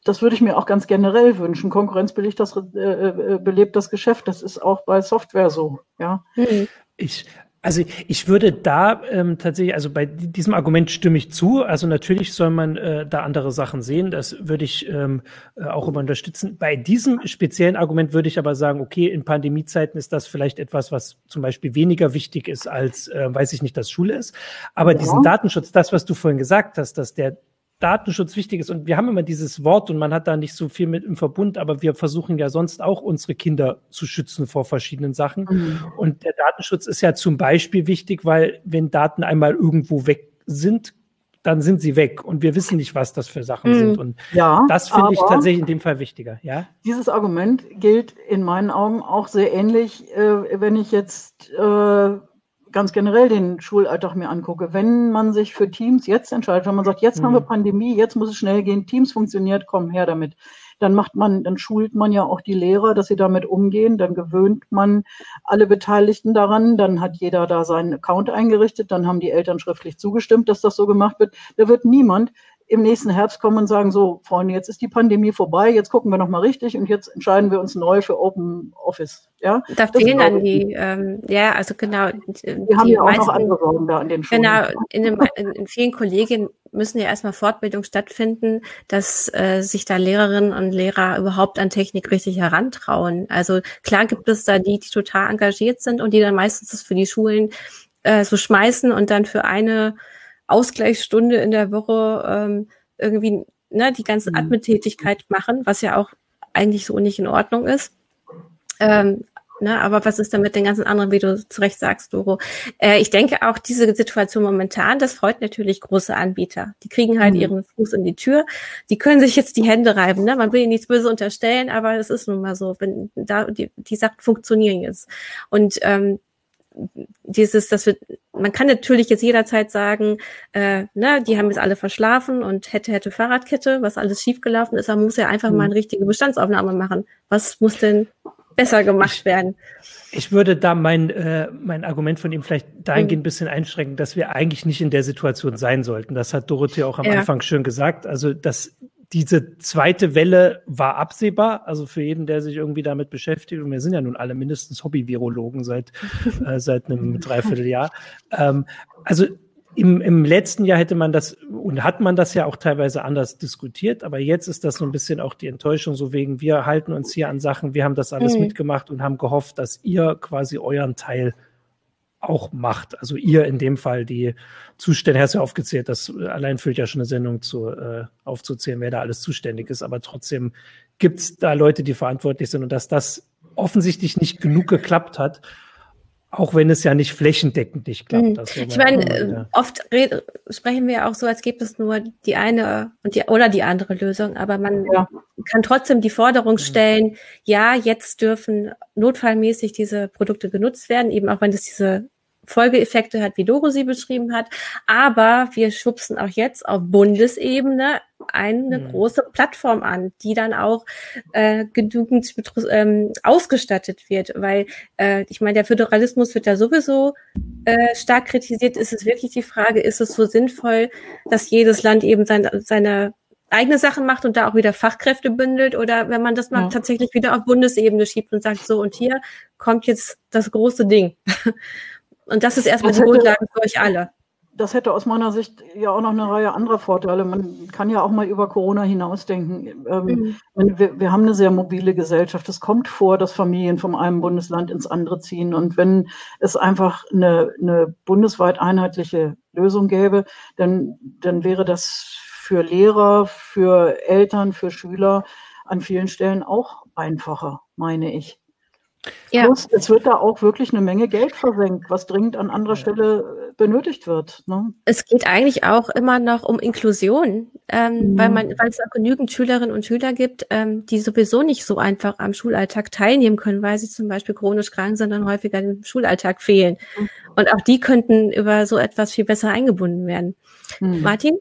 das würde ich mir auch ganz generell wünschen. Konkurrenz belebt das, äh, äh, belebt das Geschäft. Das ist auch bei Software so. Ja. Mhm. Ich, also ich würde da ähm, tatsächlich, also bei diesem Argument stimme ich zu. Also natürlich soll man äh, da andere Sachen sehen. Das würde ich ähm, äh, auch immer unterstützen. Bei diesem speziellen Argument würde ich aber sagen, okay, in Pandemiezeiten ist das vielleicht etwas, was zum Beispiel weniger wichtig ist als, äh, weiß ich nicht, dass Schule ist. Aber ja. diesen Datenschutz, das, was du vorhin gesagt hast, dass der Datenschutz wichtig ist. Und wir haben immer dieses Wort und man hat da nicht so viel mit im Verbund, aber wir versuchen ja sonst auch unsere Kinder zu schützen vor verschiedenen Sachen. Mhm. Und der Datenschutz ist ja zum Beispiel wichtig, weil wenn Daten einmal irgendwo weg sind, dann sind sie weg und wir wissen nicht, was das für Sachen mhm. sind. Und ja, das finde ich tatsächlich in dem Fall wichtiger. Ja? Dieses Argument gilt in meinen Augen auch sehr ähnlich, äh, wenn ich jetzt äh, ganz generell den Schulalltag mir angucke, wenn man sich für Teams jetzt entscheidet, wenn man sagt, jetzt mhm. haben wir mhm. Pandemie, jetzt muss es schnell gehen, Teams funktioniert, komm her damit, dann macht man, dann schult man ja auch die Lehrer, dass sie damit umgehen, dann gewöhnt man alle Beteiligten daran, dann hat jeder da seinen Account eingerichtet, dann haben die Eltern schriftlich zugestimmt, dass das so gemacht wird. Da wird niemand im nächsten Herbst kommen und sagen, so, Freunde, jetzt ist die Pandemie vorbei, jetzt gucken wir nochmal richtig und jetzt entscheiden wir uns neu für Open Office. Ja? Da das fehlen dann die, ähm, ja, also genau. Wir die haben ja auch meisten, noch andere Sorgen da an den Schulen. Genau, in, dem, in, in vielen Kollegien müssen ja erstmal Fortbildung stattfinden, dass äh, sich da Lehrerinnen und Lehrer überhaupt an Technik richtig herantrauen. Also klar gibt es da die, die total engagiert sind und die dann meistens das für die Schulen äh, so schmeißen und dann für eine Ausgleichsstunde in der Woche ähm, irgendwie ne, die ganze mhm. Admin-Tätigkeit machen, was ja auch eigentlich so nicht in Ordnung ist. Ähm, Ne, aber was ist denn mit den ganzen anderen, wie du zu Recht sagst, Doro? Äh, ich denke auch, diese Situation momentan, das freut natürlich große Anbieter. Die kriegen halt mhm. ihren Fuß in die Tür. Die können sich jetzt die Hände reiben. Ne? Man will ihnen nichts Böse unterstellen, aber es ist nun mal so, wenn da die, die Sachen funktionieren jetzt. Und ähm, dieses, dass wir, man kann natürlich jetzt jederzeit sagen, äh, ne, die haben jetzt alle verschlafen und hätte, hätte Fahrradkette, was alles schiefgelaufen ist, aber man muss ja einfach mhm. mal eine richtige Bestandsaufnahme machen. Was muss denn besser gemacht werden? Ich würde da mein, äh, mein Argument von ihm vielleicht dahingehend ein bisschen einschränken, dass wir eigentlich nicht in der Situation sein sollten. Das hat Dorothee auch am ja. Anfang schön gesagt. Also, dass diese zweite Welle war absehbar, also für jeden, der sich irgendwie damit beschäftigt, und wir sind ja nun alle mindestens Hobby-Virologen seit, äh, seit einem Dreivierteljahr. Ähm, also im, Im letzten Jahr hätte man das und hat man das ja auch teilweise anders diskutiert, aber jetzt ist das so ein bisschen auch die Enttäuschung, so wegen wir halten uns hier an Sachen, wir haben das alles mhm. mitgemacht und haben gehofft, dass ihr quasi euren Teil auch macht. Also ihr in dem Fall die Zustände, hast du ja aufgezählt, das allein füllt ja schon eine Sendung zu, äh, aufzuzählen, wer da alles zuständig ist, aber trotzdem gibt es da Leute, die verantwortlich sind und dass das offensichtlich nicht genug geklappt hat, auch wenn es ja nicht flächendeckend nicht klappt. Mhm. Ich meine, äh, oft sprechen wir auch so, als gibt es nur die eine und die, oder die andere Lösung, aber man ja. kann trotzdem die Forderung mhm. stellen, ja, jetzt dürfen notfallmäßig diese Produkte genutzt werden, eben auch wenn es diese Folgeeffekte hat, wie Doro sie beschrieben hat. Aber wir schubsen auch jetzt auf Bundesebene eine mhm. große Plattform an, die dann auch äh, genügend ähm, ausgestattet wird, weil äh, ich meine, der Föderalismus wird ja sowieso äh, stark kritisiert. Ist es wirklich die Frage, ist es so sinnvoll, dass jedes Land eben sein, seine eigene Sachen macht und da auch wieder Fachkräfte bündelt oder wenn man das mal ja. tatsächlich wieder auf Bundesebene schiebt und sagt, so und hier kommt jetzt das große Ding. Und das ist erstmal das die hätte, Grundlage für euch alle. Das hätte aus meiner Sicht ja auch noch eine Reihe anderer Vorteile. Man kann ja auch mal über Corona hinausdenken. Ähm, mhm. wir, wir haben eine sehr mobile Gesellschaft. Es kommt vor, dass Familien vom einem Bundesland ins andere ziehen. Und wenn es einfach eine, eine bundesweit einheitliche Lösung gäbe, dann, dann wäre das für Lehrer, für Eltern, für Schüler an vielen Stellen auch einfacher, meine ich. Ja. Plus, es wird da auch wirklich eine Menge Geld versenkt, was dringend an anderer Stelle äh, benötigt wird. Ne? Es geht eigentlich auch immer noch um Inklusion, ähm, mhm. weil man, weil es auch genügend Schülerinnen und Schüler gibt, ähm, die sowieso nicht so einfach am Schulalltag teilnehmen können, weil sie zum Beispiel chronisch krank sind und häufiger im Schulalltag fehlen. Mhm. Und auch die könnten über so etwas viel besser eingebunden werden. Mhm. Martin?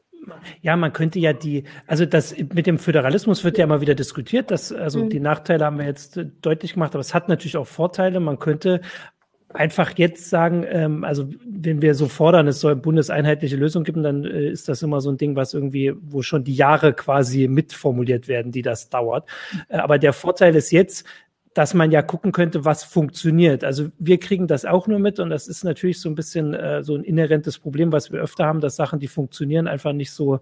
Ja, man könnte ja die, also das mit dem Föderalismus wird ja immer wieder diskutiert. Das, also mhm. die Nachteile haben wir jetzt deutlich gemacht, aber es hat natürlich auch Vorteile. Man könnte einfach jetzt sagen, ähm, also wenn wir so fordern, es soll bundeseinheitliche Lösung geben, dann äh, ist das immer so ein Ding, was irgendwie, wo schon die Jahre quasi mitformuliert werden, die das dauert. Äh, aber der Vorteil ist jetzt, dass man ja gucken könnte, was funktioniert. Also wir kriegen das auch nur mit und das ist natürlich so ein bisschen äh, so ein inhärentes Problem, was wir öfter haben, dass Sachen, die funktionieren, einfach nicht so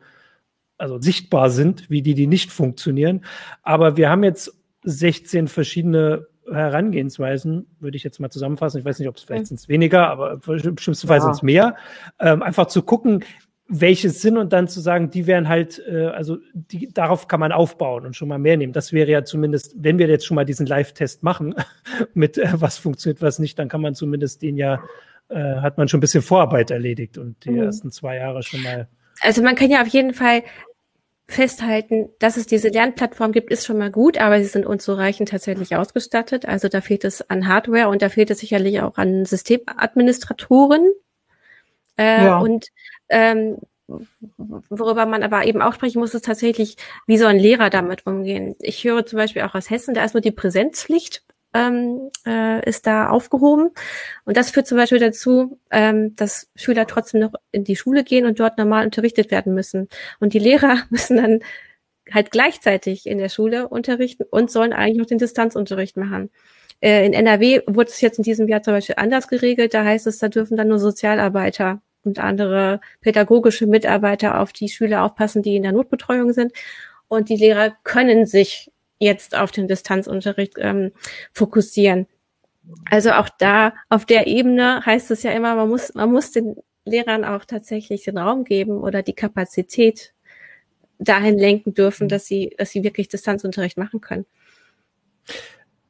also sichtbar sind, wie die, die nicht funktionieren. Aber wir haben jetzt 16 verschiedene Herangehensweisen, würde ich jetzt mal zusammenfassen. Ich weiß nicht, ob es vielleicht sind es weniger, aber bestimmtenfalls ja. sind es mehr. Ähm, einfach zu gucken, welche sind und dann zu sagen, die wären halt, äh, also die, darauf kann man aufbauen und schon mal mehr nehmen. Das wäre ja zumindest, wenn wir jetzt schon mal diesen Live-Test machen, mit äh, was funktioniert, was nicht, dann kann man zumindest den ja, äh, hat man schon ein bisschen Vorarbeit erledigt und die mhm. ersten zwei Jahre schon mal. Also man kann ja auf jeden Fall festhalten, dass es diese Lernplattform gibt, ist schon mal gut, aber sie sind unzureichend tatsächlich ausgestattet. Also da fehlt es an Hardware und da fehlt es sicherlich auch an Systemadministratoren. Äh, ja. Und ähm, worüber man aber eben auch sprechen muss, ist tatsächlich, wie soll ein Lehrer damit umgehen? Ich höre zum Beispiel auch aus Hessen, da ist nur die Präsenzpflicht ähm, äh, ist da aufgehoben. Und das führt zum Beispiel dazu, ähm, dass Schüler trotzdem noch in die Schule gehen und dort normal unterrichtet werden müssen. Und die Lehrer müssen dann halt gleichzeitig in der Schule unterrichten und sollen eigentlich noch den Distanzunterricht machen. Äh, in NRW wurde es jetzt in diesem Jahr zum Beispiel anders geregelt. Da heißt es, da dürfen dann nur Sozialarbeiter und andere pädagogische Mitarbeiter auf die Schüler aufpassen, die in der Notbetreuung sind. Und die Lehrer können sich jetzt auf den Distanzunterricht ähm, fokussieren. Also auch da auf der Ebene heißt es ja immer, man muss, man muss den Lehrern auch tatsächlich den Raum geben oder die Kapazität dahin lenken dürfen, dass sie, dass sie wirklich Distanzunterricht machen können.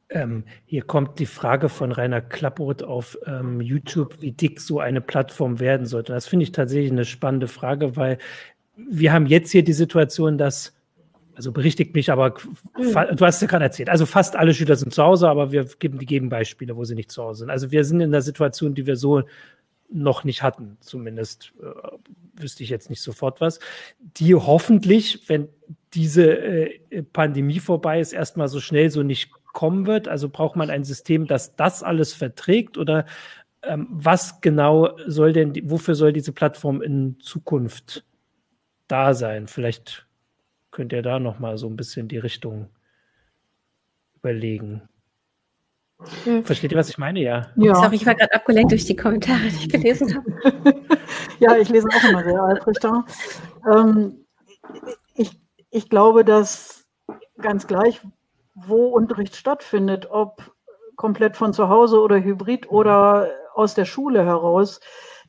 Ähm, hier kommt die Frage von Rainer Klapproth auf ähm, YouTube, wie dick so eine Plattform werden sollte. Das finde ich tatsächlich eine spannende Frage, weil wir haben jetzt hier die Situation, dass also berichtigt mich, aber mhm. du hast ja gerade erzählt. Also fast alle Schüler sind zu Hause, aber wir geben die Gegenbeispiele, wo sie nicht zu Hause sind. Also wir sind in der Situation, die wir so noch nicht hatten. Zumindest äh, wüsste ich jetzt nicht sofort was. Die hoffentlich, wenn diese äh, Pandemie vorbei ist, erstmal so schnell so nicht kommen wird. Also braucht man ein System, das das alles verträgt oder ähm, was genau soll denn, wofür soll diese Plattform in Zukunft da sein? Vielleicht könnt ihr da noch mal so ein bisschen die Richtung überlegen. Hm. Versteht ihr, was ich meine? Ja. ja. Sorry, ich war gerade abgelenkt durch die Kommentare, die ich gelesen habe. ja, ich lese auch immer sehr eifrig da. Ähm, ich, ich glaube, dass ganz gleich, wo Unterricht stattfindet, ob komplett von zu Hause oder hybrid oder aus der Schule heraus,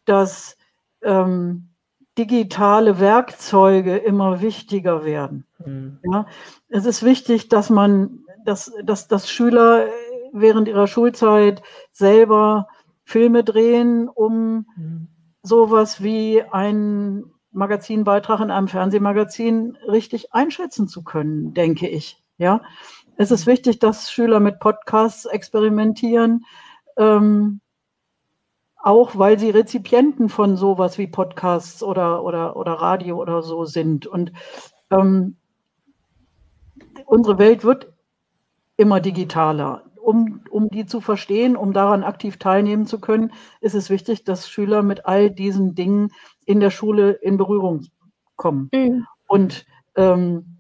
dass ähm, digitale Werkzeuge immer wichtiger werden. Mhm. Ja, es ist wichtig, dass man, dass, dass, dass Schüler während ihrer Schulzeit selber Filme drehen, um mhm. sowas wie ein Magazinbeitrag in einem Fernsehmagazin richtig einschätzen zu können, denke ich. Ja, es ist wichtig, dass Schüler mit Podcasts experimentieren, ähm, auch weil sie Rezipienten von sowas wie Podcasts oder, oder, oder Radio oder so sind. Und ähm, unsere Welt wird immer digitaler. Um, um die zu verstehen, um daran aktiv teilnehmen zu können, ist es wichtig, dass Schüler mit all diesen Dingen in der Schule in Berührung kommen. Mhm. Und ähm,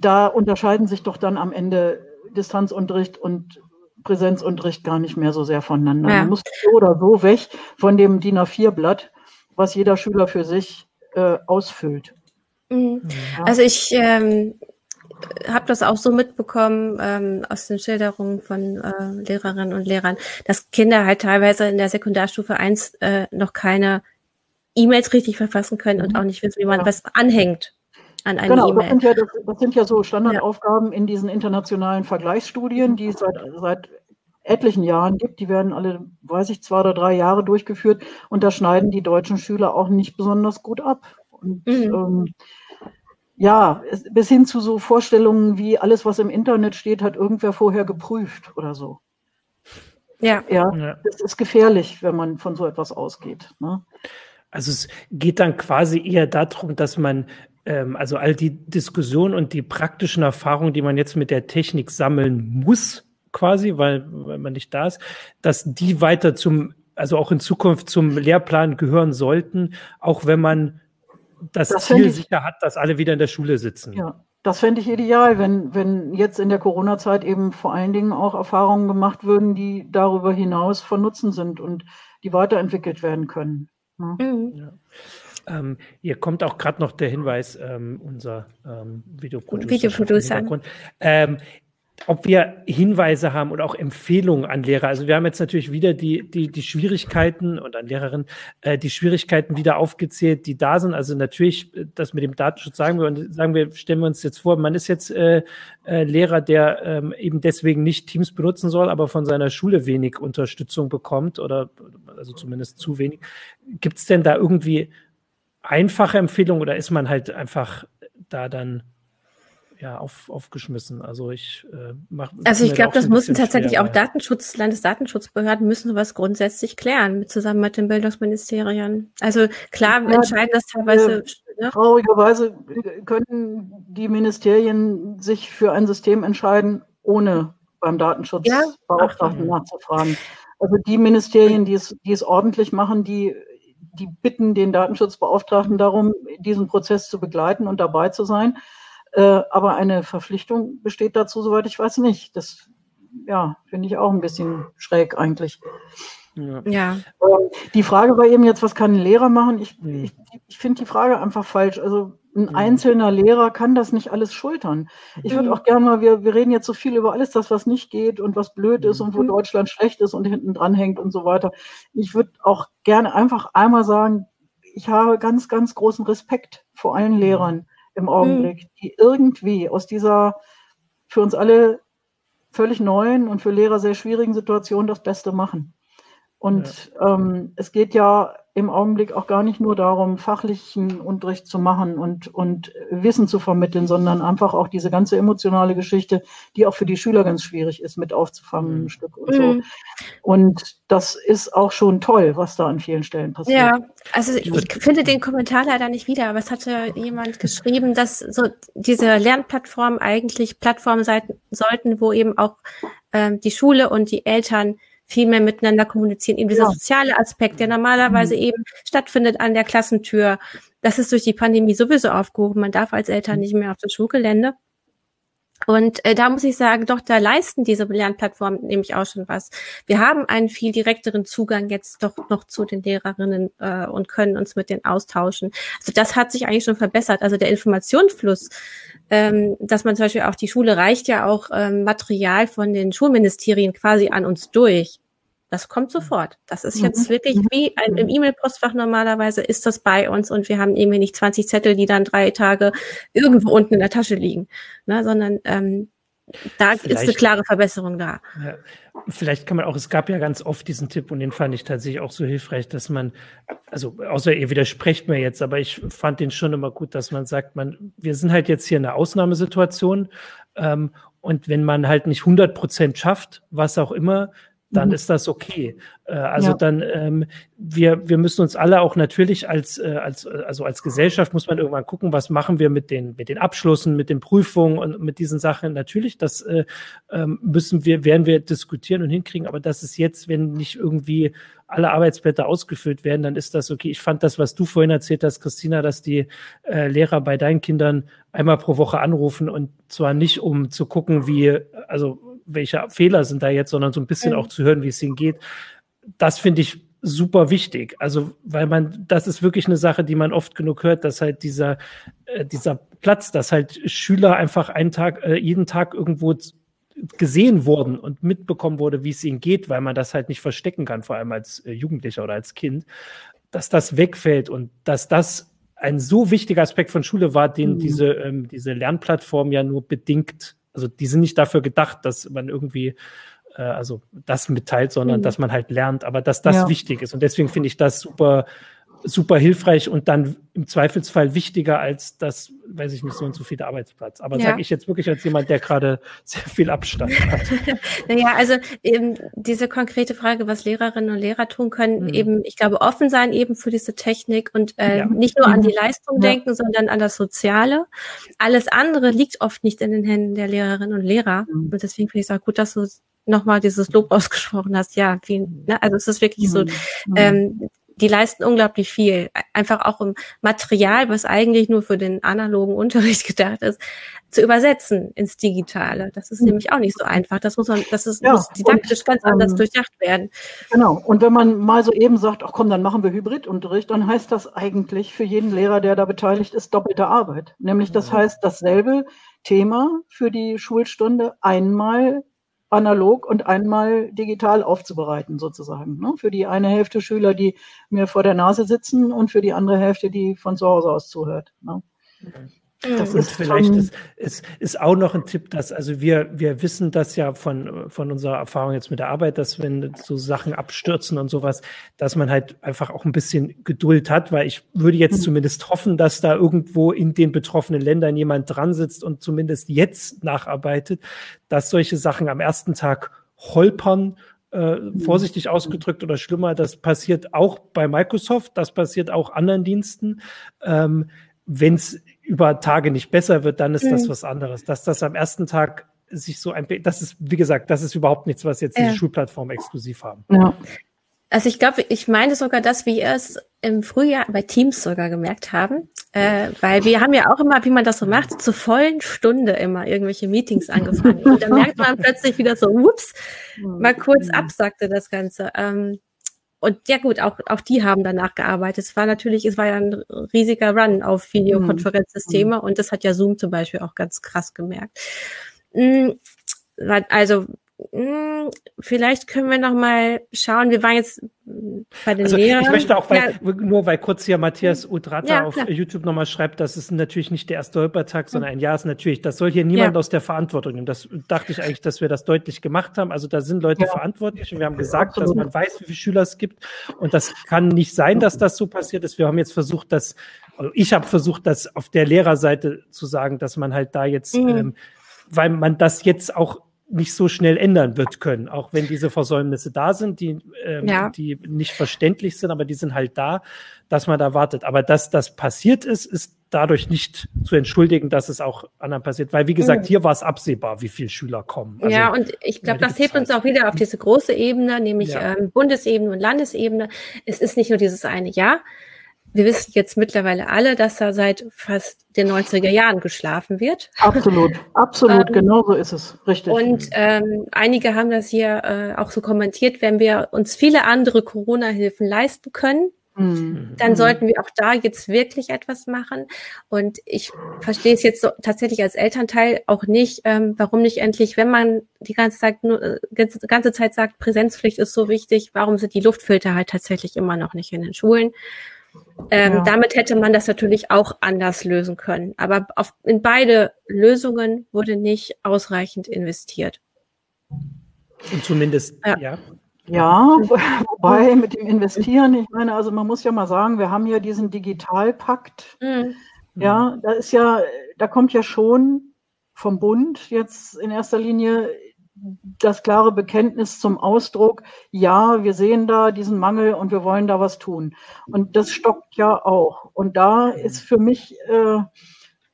da unterscheiden sich doch dann am Ende Distanzunterricht und Präsenzunterricht gar nicht mehr so sehr voneinander. Ja. Man muss so oder so weg von dem DIN A4-Blatt, was jeder Schüler für sich äh, ausfüllt. Mhm. Ja. Also ich ähm, habe das auch so mitbekommen ähm, aus den Schilderungen von äh, Lehrerinnen und Lehrern, dass Kinder halt teilweise in der Sekundarstufe 1 äh, noch keine E-Mails richtig verfassen können mhm. und auch nicht wissen, wie man ja. was anhängt an eine genau, E-Mail. Das, ja, das, das, sind ja so Standardaufgaben ja. in diesen internationalen Vergleichsstudien, die es seit, seit etlichen Jahren gibt. Die werden alle, weiß ich, zwei oder drei Jahre durchgeführt und da schneiden die deutschen Schüler auch nicht besonders gut ab. Und mhm. ähm, ja, es, bis hin zu so Vorstellungen wie alles, was im Internet steht, hat irgendwer vorher geprüft oder so. Ja. Ja, ja. das ist gefährlich, wenn man von so etwas ausgeht. Ne? Also es geht dann quasi eher darum, dass man ähm, also all die Diskussionen und die praktischen Erfahrungen, die man jetzt mit der Technik sammeln muss, quasi, weil, weil man nicht da ist, dass die weiter zum, also auch in Zukunft zum Lehrplan gehören sollten, auch wenn man das, das Ziel ich, sicher hat, dass alle wieder in der Schule sitzen. Ja, das fände ich ideal, wenn, wenn jetzt in der Corona-Zeit eben vor allen Dingen auch Erfahrungen gemacht würden, die darüber hinaus von Nutzen sind und die weiterentwickelt werden können. Ja. Mhm. Ja. Ähm, hier kommt auch gerade noch der Hinweis, ähm, unser ähm, Videoproducer. Videoproducer. Ähm, ob wir Hinweise haben oder auch Empfehlungen an Lehrer. Also wir haben jetzt natürlich wieder die, die, die Schwierigkeiten und an Lehrerinnen äh, die Schwierigkeiten wieder aufgezählt, die da sind. Also natürlich, äh, das mit dem Datenschutz sagen wir und sagen wir, stellen wir uns jetzt vor, man ist jetzt äh, äh, Lehrer, der ähm, eben deswegen nicht Teams benutzen soll, aber von seiner Schule wenig Unterstützung bekommt oder also zumindest zu wenig. Gibt es denn da irgendwie einfache Empfehlung oder ist man halt einfach da dann ja, auf, aufgeschmissen. Also ich äh, mache. Also ich glaube, das müssen tatsächlich schwer, auch Datenschutz, Landesdatenschutzbehörden müssen was grundsätzlich klären, mit, zusammen mit den Bildungsministerien. Also klar ja, entscheiden das teilweise. Äh, ne? Traurigerweise könnten die Ministerien sich für ein System entscheiden, ohne beim Datenschutzbeauftragten ja? nachzufragen. Also die Ministerien, die es, die es ordentlich machen, die die bitten den Datenschutzbeauftragten darum, diesen Prozess zu begleiten und dabei zu sein. Äh, aber eine Verpflichtung besteht dazu, soweit ich weiß, nicht. Das ja, finde ich auch ein bisschen schräg eigentlich. Ja. ja. Ähm, die Frage war eben jetzt, was kann ein Lehrer machen? Ich, mhm. ich, ich finde die Frage einfach falsch. Also ein mhm. einzelner Lehrer kann das nicht alles schultern. Ich würde mhm. auch gerne mal, wir, wir reden jetzt so viel über alles das, was nicht geht und was blöd ist und wo mhm. Deutschland schlecht ist und hinten dran hängt und so weiter. Ich würde auch gerne einfach einmal sagen, ich habe ganz, ganz großen Respekt vor allen Lehrern im Augenblick, die irgendwie aus dieser für uns alle völlig neuen und für Lehrer sehr schwierigen Situation das Beste machen. Und ja. ähm, es geht ja im Augenblick auch gar nicht nur darum, fachlichen Unterricht zu machen und, und Wissen zu vermitteln, sondern einfach auch diese ganze emotionale Geschichte, die auch für die Schüler ganz schwierig ist, mit aufzufangen, ein mhm. Stück und so. Mhm. Und das ist auch schon toll, was da an vielen Stellen passiert. Ja, also ich finde den Kommentar leider nicht wieder, aber es hatte jemand geschrieben, dass so diese Lernplattformen eigentlich Plattformen sein sollten, wo eben auch ähm, die Schule und die Eltern viel mehr miteinander kommunizieren. Eben dieser ja. soziale Aspekt, der normalerweise mhm. eben stattfindet an der Klassentür. Das ist durch die Pandemie sowieso aufgehoben. Man darf als Eltern mhm. nicht mehr auf das Schulgelände. Und äh, da muss ich sagen, doch, da leisten diese Lernplattformen nämlich auch schon was. Wir haben einen viel direkteren Zugang jetzt doch noch zu den Lehrerinnen äh, und können uns mit denen austauschen. Also das hat sich eigentlich schon verbessert. Also der Informationsfluss, ähm, dass man zum Beispiel auch die Schule reicht ja auch ähm, Material von den Schulministerien quasi an uns durch. Das kommt sofort. Das ist jetzt mhm. wirklich mhm. wie ein, im E-Mail-Postfach normalerweise ist das bei uns und wir haben irgendwie nicht 20 Zettel, die dann drei Tage irgendwo unten in der Tasche liegen, ne, sondern ähm, da vielleicht, ist eine klare Verbesserung da. Ja, vielleicht kann man auch, es gab ja ganz oft diesen Tipp und den fand ich tatsächlich auch so hilfreich, dass man, also außer ihr widersprecht mir jetzt, aber ich fand den schon immer gut, dass man sagt, man, wir sind halt jetzt hier in einer Ausnahmesituation ähm, und wenn man halt nicht 100 Prozent schafft, was auch immer, dann mhm. ist das okay. Äh, also ja. dann, ähm, wir, wir müssen uns alle auch natürlich als, äh, als, also als Gesellschaft muss man irgendwann gucken, was machen wir mit den, mit den Abschlüssen, mit den Prüfungen und mit diesen Sachen. Natürlich, das äh, ähm, müssen wir, werden wir diskutieren und hinkriegen, aber das ist jetzt, wenn nicht irgendwie alle Arbeitsblätter ausgefüllt werden, dann ist das okay. Ich fand das, was du vorhin erzählt hast, Christina, dass die äh, Lehrer bei deinen Kindern einmal pro Woche anrufen und zwar nicht, um zu gucken, wie, also welche Fehler sind da jetzt, sondern so ein bisschen mhm. auch zu hören, wie es ihnen geht. Das finde ich super wichtig. Also, weil man, das ist wirklich eine Sache, die man oft genug hört, dass halt dieser, äh, dieser Platz, dass halt Schüler einfach einen Tag, äh, jeden Tag irgendwo gesehen wurden und mitbekommen wurde, wie es ihnen geht, weil man das halt nicht verstecken kann, vor allem als äh, Jugendlicher oder als Kind, dass das wegfällt und dass das ein so wichtiger Aspekt von Schule war, den mhm. diese, ähm, diese Lernplattform ja nur bedingt also die sind nicht dafür gedacht, dass man irgendwie äh, also das mitteilt, sondern mhm. dass man halt lernt, aber dass das ja. wichtig ist. Und deswegen finde ich das super, super hilfreich und dann im Zweifelsfall wichtiger als das, weiß ich nicht, so und so viel der Arbeitsplatz. Aber ja. sage ich jetzt wirklich als jemand, der gerade sehr viel Abstand hat. naja, also eben diese konkrete Frage, was Lehrerinnen und Lehrer tun können, mhm. eben, ich glaube, offen sein eben für diese Technik und äh, ja. nicht nur an die mhm. Leistung ja. denken, sondern an das Soziale. Alles andere liegt oft nicht in den Händen der Lehrerinnen und Lehrer. Mhm. Und deswegen finde ich es auch gut, dass du nochmal dieses Lob ausgesprochen hast. Ja, viel, ne? also es ist wirklich so, mhm. ähm, die leisten unglaublich viel. Einfach auch um Material, was eigentlich nur für den analogen Unterricht gedacht ist, zu übersetzen ins Digitale. Das ist mhm. nämlich auch nicht so einfach. Das muss man, das ist, ja, muss didaktisch und, ganz anders ähm, durchdacht werden. Genau. Und wenn man mal so eben sagt, ach komm, dann machen wir Hybridunterricht, dann heißt das eigentlich für jeden Lehrer, der da beteiligt ist, doppelte Arbeit. Nämlich das heißt, dasselbe Thema für die Schulstunde einmal analog und einmal digital aufzubereiten, sozusagen. Ne? Für die eine Hälfte Schüler, die mir vor der Nase sitzen und für die andere Hälfte, die von zu Hause aus zuhört. Ne? Mhm. Das und ist vielleicht ist, ist, ist auch noch ein Tipp, dass, also wir, wir wissen das ja von, von unserer Erfahrung jetzt mit der Arbeit, dass wenn so Sachen abstürzen und sowas, dass man halt einfach auch ein bisschen Geduld hat, weil ich würde jetzt mhm. zumindest hoffen, dass da irgendwo in den betroffenen Ländern jemand dran sitzt und zumindest jetzt nacharbeitet, dass solche Sachen am ersten Tag holpern äh, mhm. vorsichtig ausgedrückt oder schlimmer, das passiert auch bei Microsoft, das passiert auch anderen Diensten. Ähm, Wenn es über Tage nicht besser wird, dann ist mhm. das was anderes. Dass das am ersten Tag sich so ein, das ist, wie gesagt, das ist überhaupt nichts, was jetzt ja. diese Schulplattformen exklusiv haben. Ja. Also ich glaube, ich meine sogar, dass wir es im Frühjahr bei Teams sogar gemerkt haben, äh, weil wir haben ja auch immer, wie man das so macht, zur vollen Stunde immer irgendwelche Meetings angefangen. Und da merkt man plötzlich wieder so, ups, mal kurz mhm. absagte das Ganze. Ähm, und ja gut, auch, auch die haben danach gearbeitet. Es war natürlich, es war ja ein riesiger Run auf Videokonferenzsysteme mhm. und das hat ja Zoom zum Beispiel auch ganz krass gemerkt. Mm, also hm, vielleicht können wir noch mal schauen. Wir waren jetzt bei den also Lehrern. Ich möchte auch, weil, ja. nur weil kurz hier Matthias Udrata ja, auf YouTube nochmal schreibt, dass es natürlich nicht der erste Holpertag, sondern ein Jahr ist natürlich. Das soll hier niemand ja. aus der Verantwortung nehmen. Das dachte ich eigentlich, dass wir das deutlich gemacht haben. Also da sind Leute verantwortlich und wir haben gesagt, dass man weiß, wie viele Schüler es gibt. Und das kann nicht sein, dass das so passiert ist. Wir haben jetzt versucht, dass, also ich habe versucht, das auf der Lehrerseite zu sagen, dass man halt da jetzt, mhm. ähm, weil man das jetzt auch nicht so schnell ändern wird können, auch wenn diese Versäumnisse da sind, die, ähm, ja. die nicht verständlich sind, aber die sind halt da, dass man da wartet. Aber dass das passiert ist, ist dadurch nicht zu entschuldigen, dass es auch anderen passiert, weil wie gesagt, mhm. hier war es absehbar, wie viele Schüler kommen. Also, ja, und ich glaube, das hebt uns auch wieder auf diese große Ebene, nämlich ja. ähm, Bundesebene und Landesebene. Es ist nicht nur dieses eine Jahr, wir wissen jetzt mittlerweile alle, dass da seit fast den 90er Jahren geschlafen wird. Absolut, absolut, ähm, genau so ist es, richtig. Und ähm, einige haben das hier äh, auch so kommentiert, wenn wir uns viele andere Corona-Hilfen leisten können, mhm. dann sollten wir auch da jetzt wirklich etwas machen. Und ich verstehe es jetzt so, tatsächlich als Elternteil auch nicht, ähm, warum nicht endlich, wenn man die ganze Zeit nur äh, ganze, ganze Zeit sagt, Präsenzpflicht ist so wichtig, warum sind die Luftfilter halt tatsächlich immer noch nicht in den Schulen? Ähm, ja. Damit hätte man das natürlich auch anders lösen können. Aber auf, in beide Lösungen wurde nicht ausreichend investiert. Und zumindest, ja. ja. Ja, wobei mit dem Investieren, ich meine, also man muss ja mal sagen, wir haben ja diesen Digitalpakt. Mhm. Ja, da ist ja, da kommt ja schon vom Bund jetzt in erster Linie das klare Bekenntnis zum Ausdruck, ja, wir sehen da diesen Mangel und wir wollen da was tun. Und das stockt ja auch. Und da ist für mich äh,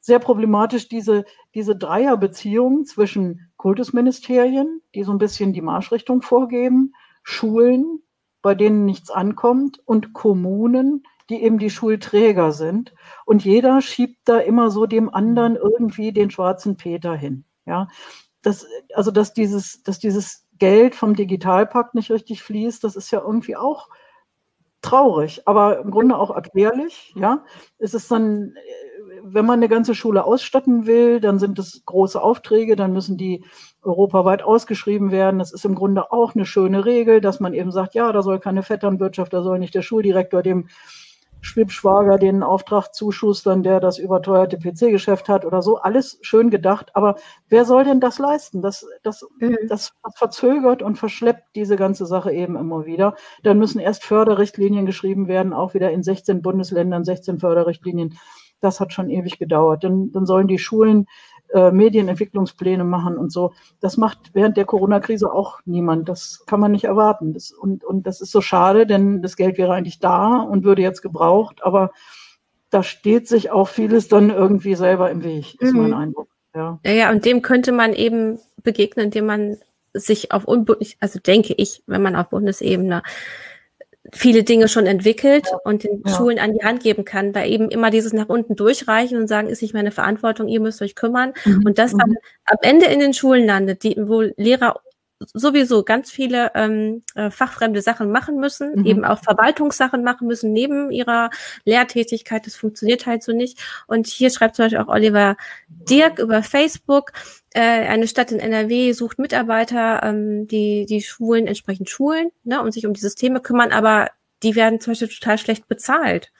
sehr problematisch diese, diese Dreierbeziehung zwischen Kultusministerien, die so ein bisschen die Marschrichtung vorgeben, Schulen, bei denen nichts ankommt, und Kommunen, die eben die Schulträger sind. Und jeder schiebt da immer so dem anderen irgendwie den schwarzen Peter hin. Ja, dass, also dass dieses, dass dieses Geld vom Digitalpakt nicht richtig fließt, das ist ja irgendwie auch traurig, aber im Grunde auch erklärlich. Ja, es ist dann, wenn man eine ganze Schule ausstatten will, dann sind es große Aufträge, dann müssen die europaweit ausgeschrieben werden. Das ist im Grunde auch eine schöne Regel, dass man eben sagt, ja, da soll keine Vetternwirtschaft, da soll nicht der Schuldirektor dem Schwibschwager den Auftrag zuschustern, der das überteuerte PC-Geschäft hat oder so. Alles schön gedacht. Aber wer soll denn das leisten? Das, das, mhm. das verzögert und verschleppt diese ganze Sache eben immer wieder. Dann müssen erst Förderrichtlinien geschrieben werden, auch wieder in 16 Bundesländern 16 Förderrichtlinien. Das hat schon ewig gedauert. Dann, dann sollen die Schulen äh, Medienentwicklungspläne machen und so. Das macht während der Corona-Krise auch niemand. Das kann man nicht erwarten. Das, und, und das ist so schade, denn das Geld wäre eigentlich da und würde jetzt gebraucht, aber da steht sich auch vieles dann irgendwie selber im Weg, ist mhm. mein Eindruck. Ja. ja, ja, und dem könnte man eben begegnen, indem man sich auf, also denke ich, wenn man auf Bundesebene viele Dinge schon entwickelt ja. und den ja. Schulen an die Hand geben kann, weil eben immer dieses nach unten durchreichen und sagen, ist nicht meine Verantwortung, ihr müsst euch kümmern mhm. und das dann mhm. am Ende in den Schulen landet, die, wo Lehrer sowieso ganz viele ähm, äh, fachfremde Sachen machen müssen, mhm. eben auch Verwaltungssachen machen müssen neben ihrer Lehrtätigkeit. Das funktioniert halt so nicht. Und hier schreibt zum Beispiel auch Oliver Dirk über Facebook, äh, eine Stadt in NRW sucht Mitarbeiter, ähm, die die Schulen entsprechend schulen ne, und sich um die Systeme kümmern, aber die werden zum Beispiel total schlecht bezahlt.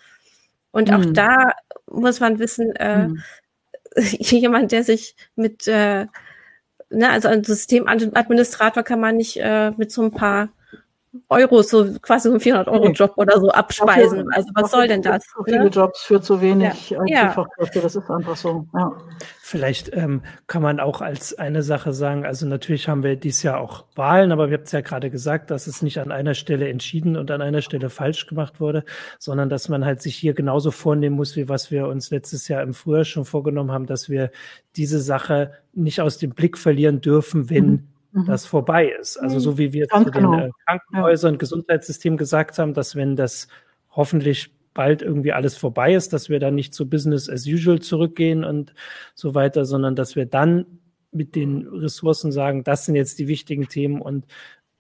Und mhm. auch da muss man wissen, äh, mhm. jemand, der sich mit äh, ne, also ein Systemadministrator kann man nicht äh, mit so ein paar Euros, so quasi so ein 400-Euro-Job oder so abspeisen. Also was soll denn das? So viele ne? Jobs für zu wenig ja. IT-Fachkräfte, das ist einfach so. Ja. Vielleicht ähm, kann man auch als eine Sache sagen, also natürlich haben wir dieses Jahr auch Wahlen, aber wir haben es ja gerade gesagt, dass es nicht an einer Stelle entschieden und an einer Stelle falsch gemacht wurde, sondern dass man halt sich hier genauso vornehmen muss, wie was wir uns letztes Jahr im Frühjahr schon vorgenommen haben, dass wir diese Sache nicht aus dem Blick verlieren dürfen, wenn mhm mhm. das vorbei ist. Also so wie wir Ganz zu genau. den äh, Krankenhäusern, ja. Gesundheitssystem gesagt haben, dass wenn das hoffentlich bald irgendwie alles vorbei ist, dass wir dann nicht zu Business as usual zurückgehen und so weiter, sondern dass wir dann mit den Ressourcen sagen, das sind jetzt die wichtigen Themen und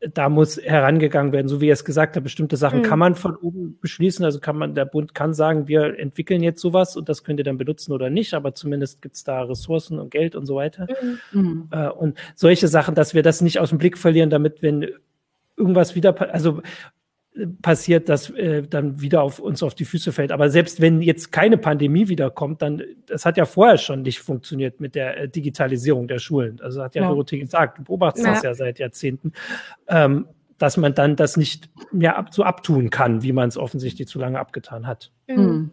da muss herangegangen werden, so wie er es gesagt hat. Bestimmte Sachen mhm. kann man von oben beschließen. Also kann man, der Bund kann sagen, wir entwickeln jetzt sowas und das könnt ihr dann benutzen oder nicht, aber zumindest gibt's da Ressourcen und Geld und so weiter. Mhm. mhm. Äh, und solche Sachen, dass wir das nicht aus dem Blick verlieren, damit, wenn irgendwas wieder, also passiert, dass äh, dann wieder auf uns auf die Füße fällt. Aber selbst wenn jetzt keine Pandemie wiederkommt, dann, das hat ja vorher schon nicht funktioniert mit der äh, Digitalisierung der Schulen. Also hat ja, ja. Dorothee gesagt, du beobachtest ja. das ja seit Jahrzehnten, ähm, dass man dann das nicht mehr ab, so abtun kann, wie man es offensichtlich zu lange abgetan hat. Mhm. mhm.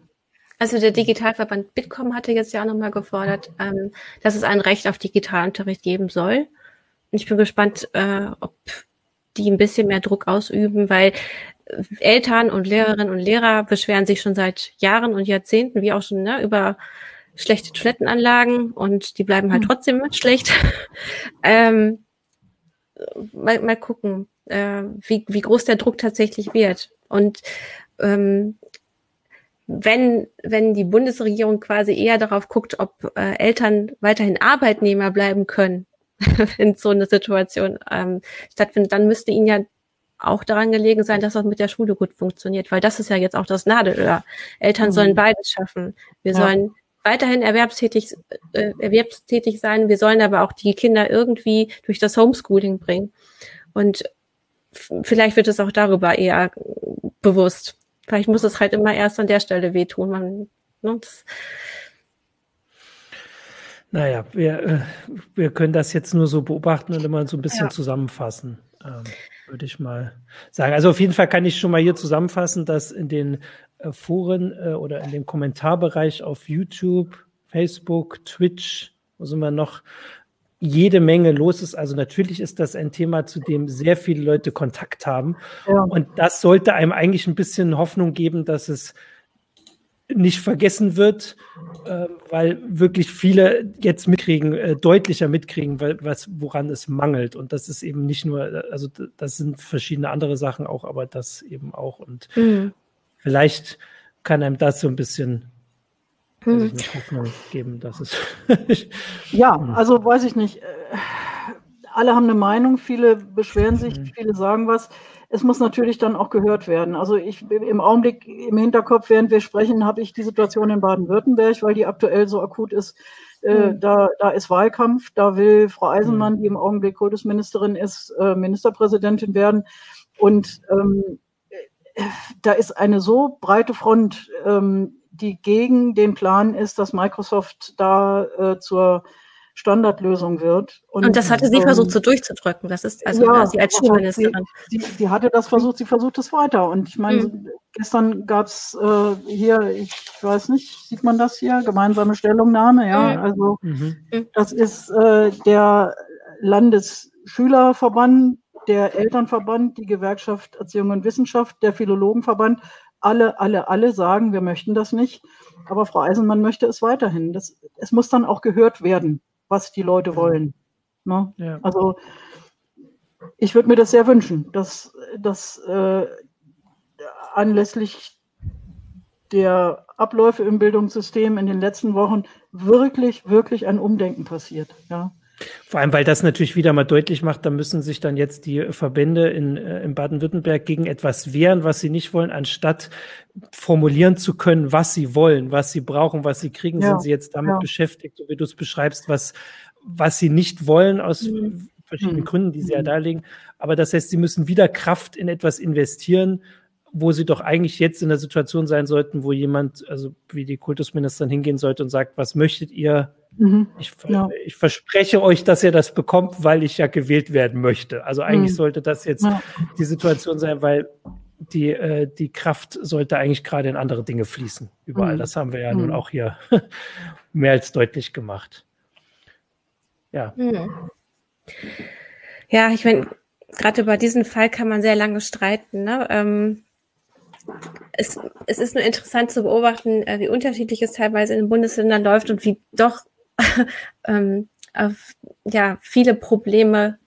Also der Digitalverband Bitkom hatte jetzt ja auch nochmal gefordert, ähm, dass es ein Recht auf Digitalunterricht geben soll. Und ich bin gespannt, äh, ob die ein bisschen mehr Druck ausüben, weil Eltern und Lehrerinnen und Lehrer beschweren sich schon seit Jahren und Jahrzehnten, wie auch schon, ne, über schlechte Toilettenanlagen und die bleiben halt hm. trotzdem schlecht. ähm, mal, mal gucken, äh, wie, wie groß der Druck tatsächlich wird. Und ähm, wenn, wenn die Bundesregierung quasi eher darauf guckt, ob äh, Eltern weiterhin Arbeitnehmer bleiben können, wenn so eine Situation ähm, stattfindet, dann müsste ihnen ja auch daran gelegen sein, dass das mit der Schule gut funktioniert, weil das ist ja jetzt auch das Nadelöhr. Eltern mhm. sollen beides schaffen. Wir ja. sollen weiterhin erwerbstätig, äh, erwerbstätig sein, wir sollen aber auch die Kinder irgendwie durch das Homeschooling bringen. Und vielleicht wird es auch darüber eher bewusst. Vielleicht muss es halt immer erst an der Stelle wehtun. Man, ne, das, naja, wir, äh, wir können das jetzt nur so beobachten und immer so ein bisschen ja. zusammenfassen. Würde ich mal sagen. Also auf jeden Fall kann ich schon mal hier zusammenfassen, dass in den äh, Foren äh, oder in dem Kommentarbereich auf YouTube, Facebook, Twitch, wo sind wir noch, jede Menge los ist. Also natürlich ist das ein Thema, zu dem sehr viele Leute Kontakt haben. Ja. Und das sollte einem eigentlich ein bisschen Hoffnung geben, dass es nicht vergessen wird, äh, weil wirklich viele jetzt mitkriegen, äh, deutlicher mitkriegen, weil, was, woran es mangelt. Und das ist eben nicht nur, also das sind verschiedene andere Sachen auch, aber das eben auch. Und mhm. vielleicht kann einem das so ein bisschen nicht, Hoffnung geben, dass es. ja, also weiß ich nicht. Äh, alle haben eine Meinung, viele beschweren sich, mhm. viele sagen was es muss natürlich dann auch gehört werden. Also ich im Augenblick im Hinterkopf, während wir sprechen, habe ich die Situation in Baden-Württemberg, weil die aktuell so akut ist. Äh, mhm. da, da ist Wahlkampf, da will Frau Eisenmann, die im Augenblick Kultusministerin ist, äh, Ministerpräsidentin werden. Und ähm, da ist eine so breite Front, ähm, die gegen den Plan ist, dass Microsoft da äh, zur Standardlösung wird. Und, und das hatte sie ähm, versucht so durchzudrücken. Das ist also ja, sie als Schulministerin. Sie, sie, sie, hatte das versucht, sie versucht es weiter. Und ich meine, mhm. gestern gab es äh, hier, ich weiß nicht, sieht man das hier, gemeinsame Stellungnahme, ja. Mhm. Also mhm. das ist äh, der Landesschülerverband, der Elternverband, die Gewerkschaft Erziehung und Wissenschaft, der Philologenverband. Alle, alle, alle sagen, wir möchten das nicht. Aber Frau Eisenmann möchte es weiterhin. Das, es muss dann auch gehört werden was die Leute wollen. Ne? Ja. Also ich würde mir das sehr wünschen, dass, dass äh, anlässlich der Abläufe im Bildungssystem in den letzten Wochen wirklich, wirklich ein Umdenken passiert. Ja. Vor allem, weil das natürlich wieder mal deutlich macht, da müssen sich dann jetzt die Verbände in, äh, in Baden-Württemberg gegen etwas wehren, was sie nicht wollen, anstatt formulieren zu können, was sie wollen, was sie brauchen, was sie kriegen, ja, sind sie jetzt damit ja. beschäftigt, so wie du es beschreibst, was, was sie nicht wollen aus mhm. verschiedenen mhm. Gründen, die sie ja mhm. darlegen. Aber das heißt, sie müssen wieder Kraft in etwas investieren, wo sie doch eigentlich jetzt in der Situation sein sollten, wo jemand, also wie die Kultusministerin hingehen sollte und sagt, was möchtet ihr? Mhm, ich, ja. ich, verspreche euch, dass ihr das bekommt, weil ich ja gewählt werden möchte. Also eigentlich mhm. sollte das jetzt ja. die Situation sein, weil die, äh, die Kraft sollte eigentlich gerade in andere Dinge fließen. Überall. Mhm. Das haben wir ja nun mhm. auch hier mehr als deutlich gemacht. Ja. Mhm. Ja, ich meine, gerade über diesen Fall kann man sehr lange streiten. Ne? Ähm, es, es ist nur interessant zu beobachten, äh, wie unterschiedlich es teilweise in den Bundesländern läuft und wie doch ähm, ja, viele Probleme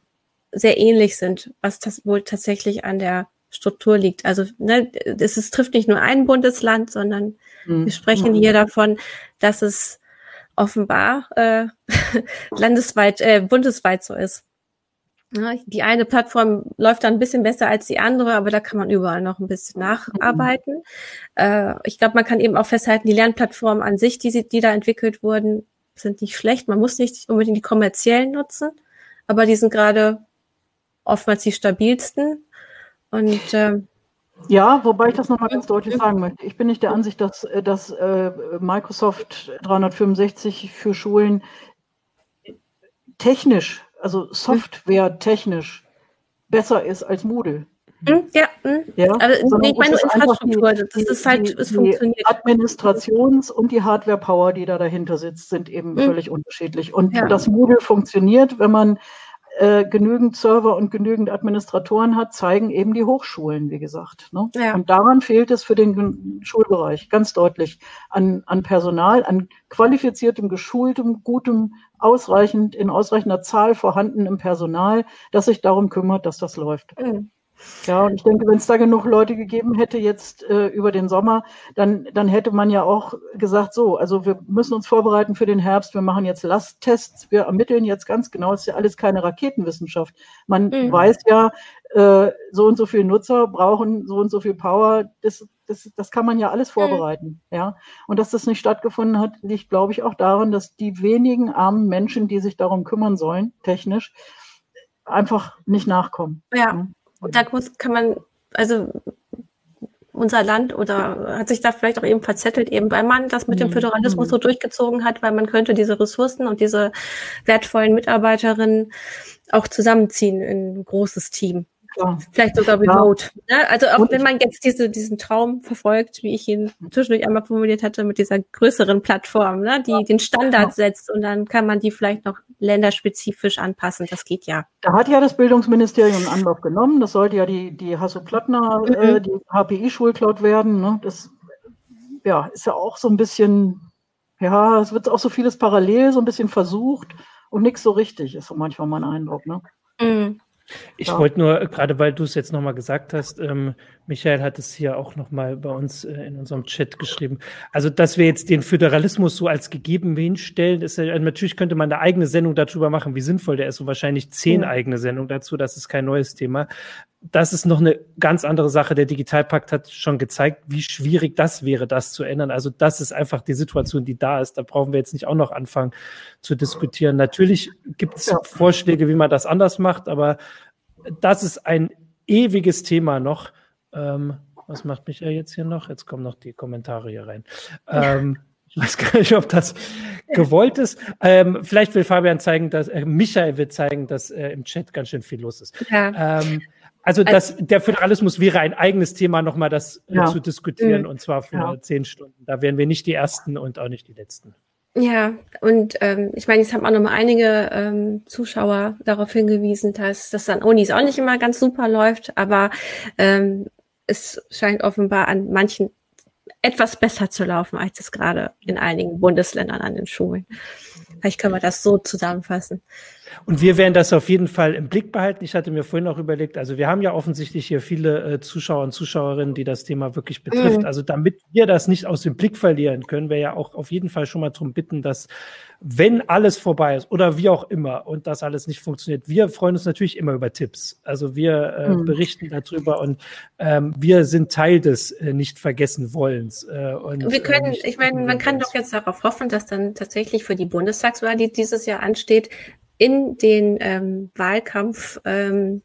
sehr ähnlich sind, was das wohl tatsächlich an der Struktur liegt. Also ne, es, es trifft nicht nur ein Bundesland, sondern mhm. wir sprechen hier davon, dass es offenbar äh, landesweit, äh, bundesweit so ist. Ja, die eine Plattform läuft dann ein bisschen besser als die andere, aber da kann man überall noch ein bisschen nacharbeiten. Mhm. Äh, ich glaube, man kann eben auch festhalten, die Lernplattformen an sich, die, die da entwickelt wurden, sind nicht schlecht. Man muss nicht unbedingt die kommerziellen nutzen, aber die sind gerade oftmals die stabilsten. Und äh, ja, wobei ich das nochmal ganz deutlich sagen möchte. Ich bin nicht der Ansicht, dass, äh, dass äh, Microsoft 365 für Schulen technisch also software-technisch besser ist als Moodle. Hm, ja, hm. ja aber ich meine Infrastruktur, die, das ist halt, es funktioniert. Die Administrations- und die Hardware-Power, die da dahinter sitzt, sind eben hm. völlig unterschiedlich. Und ja. das Moodle funktioniert, wenn man äh, genügend Server und genügend Administratoren hat, zeigen eben die Hochschulen, wie gesagt. Ne? Ja. Und daran fehlt es für den Schulbereich ganz deutlich an, an Personal, an qualifiziertem, geschultem, gutem, ausreichend, in ausreichender Zahl vorhandenem Personal, das sich darum kümmert, dass das läuft. Mhm. Ja, und ich denke, wenn es da genug Leute gegeben hätte jetzt äh, über den Sommer, dann, dann hätte man ja auch gesagt, so, also wir müssen uns vorbereiten für den Herbst, wir machen jetzt Lasttests, wir ermitteln jetzt ganz genau, es ist ja alles keine Raketenwissenschaft. Man mhm. weiß ja, äh, so und so viele Nutzer brauchen so und so viel Power, das, das, das kann man ja alles mhm. vorbereiten. Mhm. Ja, und dass das nicht stattgefunden hat, liegt, glaube ich, auch daran, dass die wenigen armen Menschen, die sich darum kümmern sollen, technisch, einfach nicht nachkommen. Ja. ja. Und da muss, kann man, also unser Land oder hat sich da vielleicht auch eben verzettelt, eben weil man das mit dem mhm. Föderalismus so durchgezogen hat, weil man könnte diese Ressourcen und diese wertvollen Mitarbeiterinnen auch zusammenziehen in ein großes Team. Ja. Vielleicht sogar remote. Ja. Ne? Also auch und wenn man jetzt diese, diesen Traum verfolgt, wie ich ihn zwischendurch einmal formuliert hatte, mit dieser größeren Plattform, ne? die ja. den Standard setzt und dann kann man die vielleicht noch länderspezifisch anpassen. Das geht ja. Da hat ja das Bildungsministerium einen Anlauf genommen. Das sollte ja die, die Hasso-Plattner, mhm. äh, die HPI-Schulcloud werden. Ne? Das ja, ist ja auch so ein bisschen, ja, es wird auch so vieles parallel, so ein bisschen versucht und nichts so richtig, ist so manchmal mein Eindruck. Ne? Mhm. Ich ja. wollte nur, gerade weil du es jetzt nochmal gesagt hast, ähm, Michael hat es hier auch nochmal bei uns äh, in unserem Chat geschrieben. Also, dass wir jetzt den Föderalismus so als gegeben hinstellen, ist ja, natürlich könnte man eine eigene Sendung darüber machen, wie sinnvoll der ist und wahrscheinlich zehn ja. eigene Sendungen dazu. Das ist kein neues Thema das ist noch eine ganz andere Sache. Der Digitalpakt hat schon gezeigt, wie schwierig das wäre, das zu ändern. Also das ist einfach die Situation, die da ist. Da brauchen wir jetzt nicht auch noch anfangen zu diskutieren. Natürlich gibt es ja. Vorschläge, wie man das anders macht, aber das ist ein ewiges Thema noch. Ähm, was macht Michael jetzt hier noch? Jetzt kommen noch die Kommentare hier rein. Ähm, ich weiß gar nicht, ob das gewollt ist. Ähm, vielleicht will Fabian zeigen, dass äh, Michael wird zeigen, dass äh, im Chat ganz schön viel los ist. Ja. Ähm, also, das, der Föderalismus wäre ein eigenes Thema, nochmal das äh, ja. zu diskutieren, mhm. und zwar für ja. zehn Stunden. Da wären wir nicht die Ersten und auch nicht die Letzten. Ja, und ähm, ich meine, jetzt haben auch nochmal einige ähm, Zuschauer darauf hingewiesen, dass das an Unis auch nicht immer ganz super läuft, aber ähm, es scheint offenbar an manchen etwas besser zu laufen, als es gerade in einigen Bundesländern an den Schulen. Vielleicht können wir das so zusammenfassen. Und wir werden das auf jeden Fall im Blick behalten. Ich hatte mir vorhin auch überlegt, also wir haben ja offensichtlich hier viele äh, Zuschauer und Zuschauerinnen, die das Thema wirklich betrifft. Mhm. Also damit wir das nicht aus dem Blick verlieren, können wir ja auch auf jeden Fall schon mal darum bitten, dass wenn alles vorbei ist oder wie auch immer und das alles nicht funktioniert, wir freuen uns natürlich immer über Tipps. Also wir äh, mhm. berichten darüber und ähm, wir sind Teil des äh, nicht vergessen wollens. Äh, und, wir können, äh, ich meine, man kann doch jetzt darauf hoffen, dass dann tatsächlich für die Bundestagswahl, die dieses Jahr ansteht, in den ähm, Wahlkampf, ähm,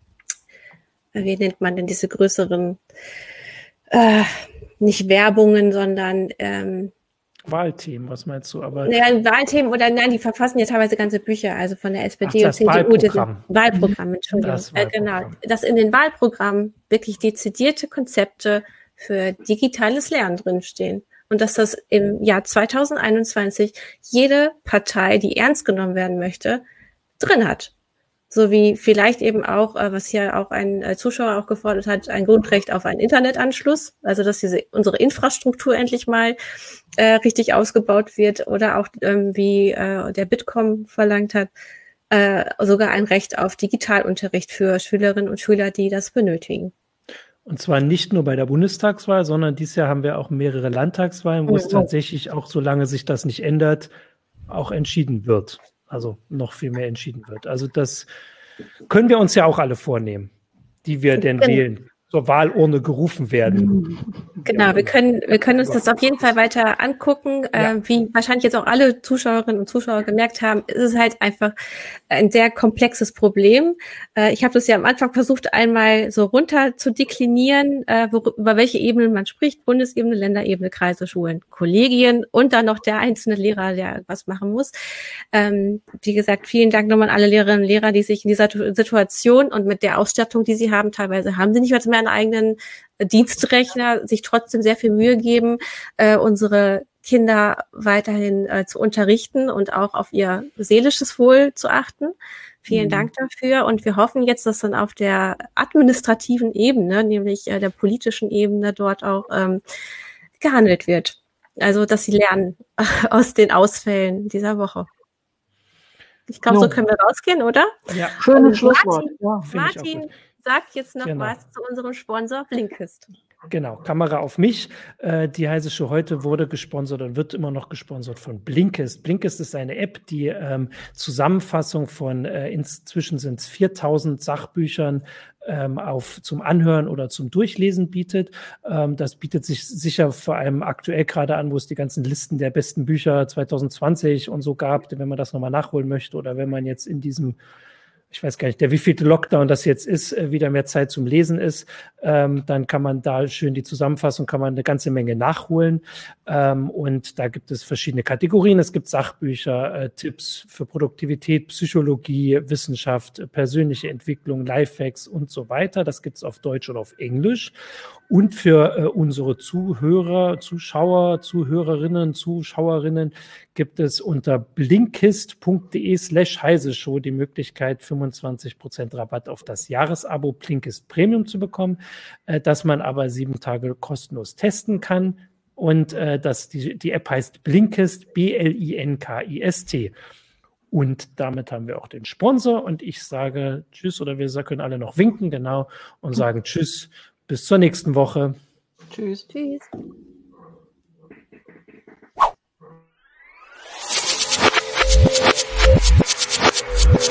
wie nennt man denn diese größeren, äh, nicht Werbungen, sondern ähm, Wahlthemen, was meinst du? Aber ja, Wahlthemen oder nein, die verfassen ja teilweise ganze Bücher, also von der SPD Ach, und CDU. Wahlprogramm. Wahlprogramm, Entschuldigung. Das Wahlprogramm. Äh, genau. Dass in den Wahlprogrammen wirklich dezidierte Konzepte für digitales Lernen drinstehen. Und dass das im Jahr 2021 jede Partei, die ernst genommen werden möchte, drin hat. So wie vielleicht eben auch, äh, was hier auch ein äh, Zuschauer auch gefordert hat, ein Grundrecht auf einen Internetanschluss, also dass diese unsere Infrastruktur endlich mal äh, richtig ausgebaut wird oder auch ähm, wie äh, der Bitkom verlangt hat, äh, sogar ein Recht auf Digitalunterricht für Schülerinnen und Schüler, die das benötigen. Und zwar nicht nur bei der Bundestagswahl, sondern dieses Jahr haben wir auch mehrere Landtagswahlen, wo mhm. es tatsächlich auch, solange sich das nicht ändert, auch entschieden wird also noch viel mehr entschieden wird. Also das können wir uns ja auch alle vornehmen, die wir denn genau. wählen zur Wahlurne gerufen werden. Genau, wir können, wir können uns das auf jeden Fall weiter angucken. Ja. Äh, wie wahrscheinlich jetzt auch alle Zuschauerinnen und Zuschauer gemerkt haben, ist es halt einfach ein sehr komplexes Problem. Äh, ich habe das ja am Anfang versucht, einmal so runter zu deklinieren, äh, wo, über welche Ebenen man spricht. Bundesebene, Länderebene, Kreise, Schulen, Kollegien und dann noch der einzelne Lehrer, der was machen muss. Ähm, wie gesagt, vielen Dank nochmal an alle Lehrerinnen und Lehrer, die sich in dieser Situation und mit der Ausstattung, die sie haben, teilweise haben sie nicht mehr einen eigenen Dienstrechner, sich trotzdem sehr viel Mühe geben, äh, unsere Kinder weiterhin äh, zu unterrichten und auch auf ihr seelisches Wohl zu achten. Vielen mhm. Dank dafür. Und wir hoffen jetzt, dass dann auf der administrativen Ebene, nämlich äh, der politischen Ebene, dort auch ähm, gehandelt wird. Also, dass sie lernen aus den Ausfällen dieser Woche. Ich glaube, no. so können wir rausgehen, oder? Ja, schönes Schlusswort. Martin, ja, Martin sag jetzt noch genau. was zu unserem Sponsor Blinkist. Genau, Kamera auf mich. Äh, die heiße Show heute wurde gesponsert und wird immer noch gesponsert von Blinkist. Blinkist ist eine App, die ähm, Zusammenfassung von äh, inzwischen sind es 4000 Sachbüchern ähm, auf zum Anhören oder zum Durchlesen bietet. Ähm, das bietet sich sicher vor allem aktuell gerade an, wo es die ganzen Listen der besten Bücher 2020 und so gab, wenn man das nochmal nachholen möchte oder wenn man jetzt in diesem ich weiß gar nicht, der wievielte Lockdown das jetzt ist, äh, wieder mehr Zeit zum Lesen ist, ähm, dann kann man da schön die Zusammenfassung, kann man eine ganze Menge nachholen. Ähm, und da gibt es verschiedene Kategorien. Es gibt Sachbücher, äh, Tipps für Produktivität, Psychologie, Wissenschaft, persönliche Entwicklung, Lifehacks und so weiter. Das gibt es auf Deutsch oder auf Englisch. Und für äh, unsere Zuhörer, Zuschauer, Zuhörerinnen, Zuschauerinnen gibt es unter blinkist.de slash heise show die Möglichkeit, 25% Rabatt auf das Jahresabo Blinkist Premium zu bekommen, äh, das man aber sieben Tage kostenlos testen kann. Und äh, das, die, die App heißt Blinkist, B-L-I-N-K-I-S-T. Und damit haben wir auch den Sponsor. Und ich sage Tschüss oder wir können alle noch winken, genau, und sagen Tschüss bis zur nächsten Woche. Tschüss. Tschüss. Tschüss.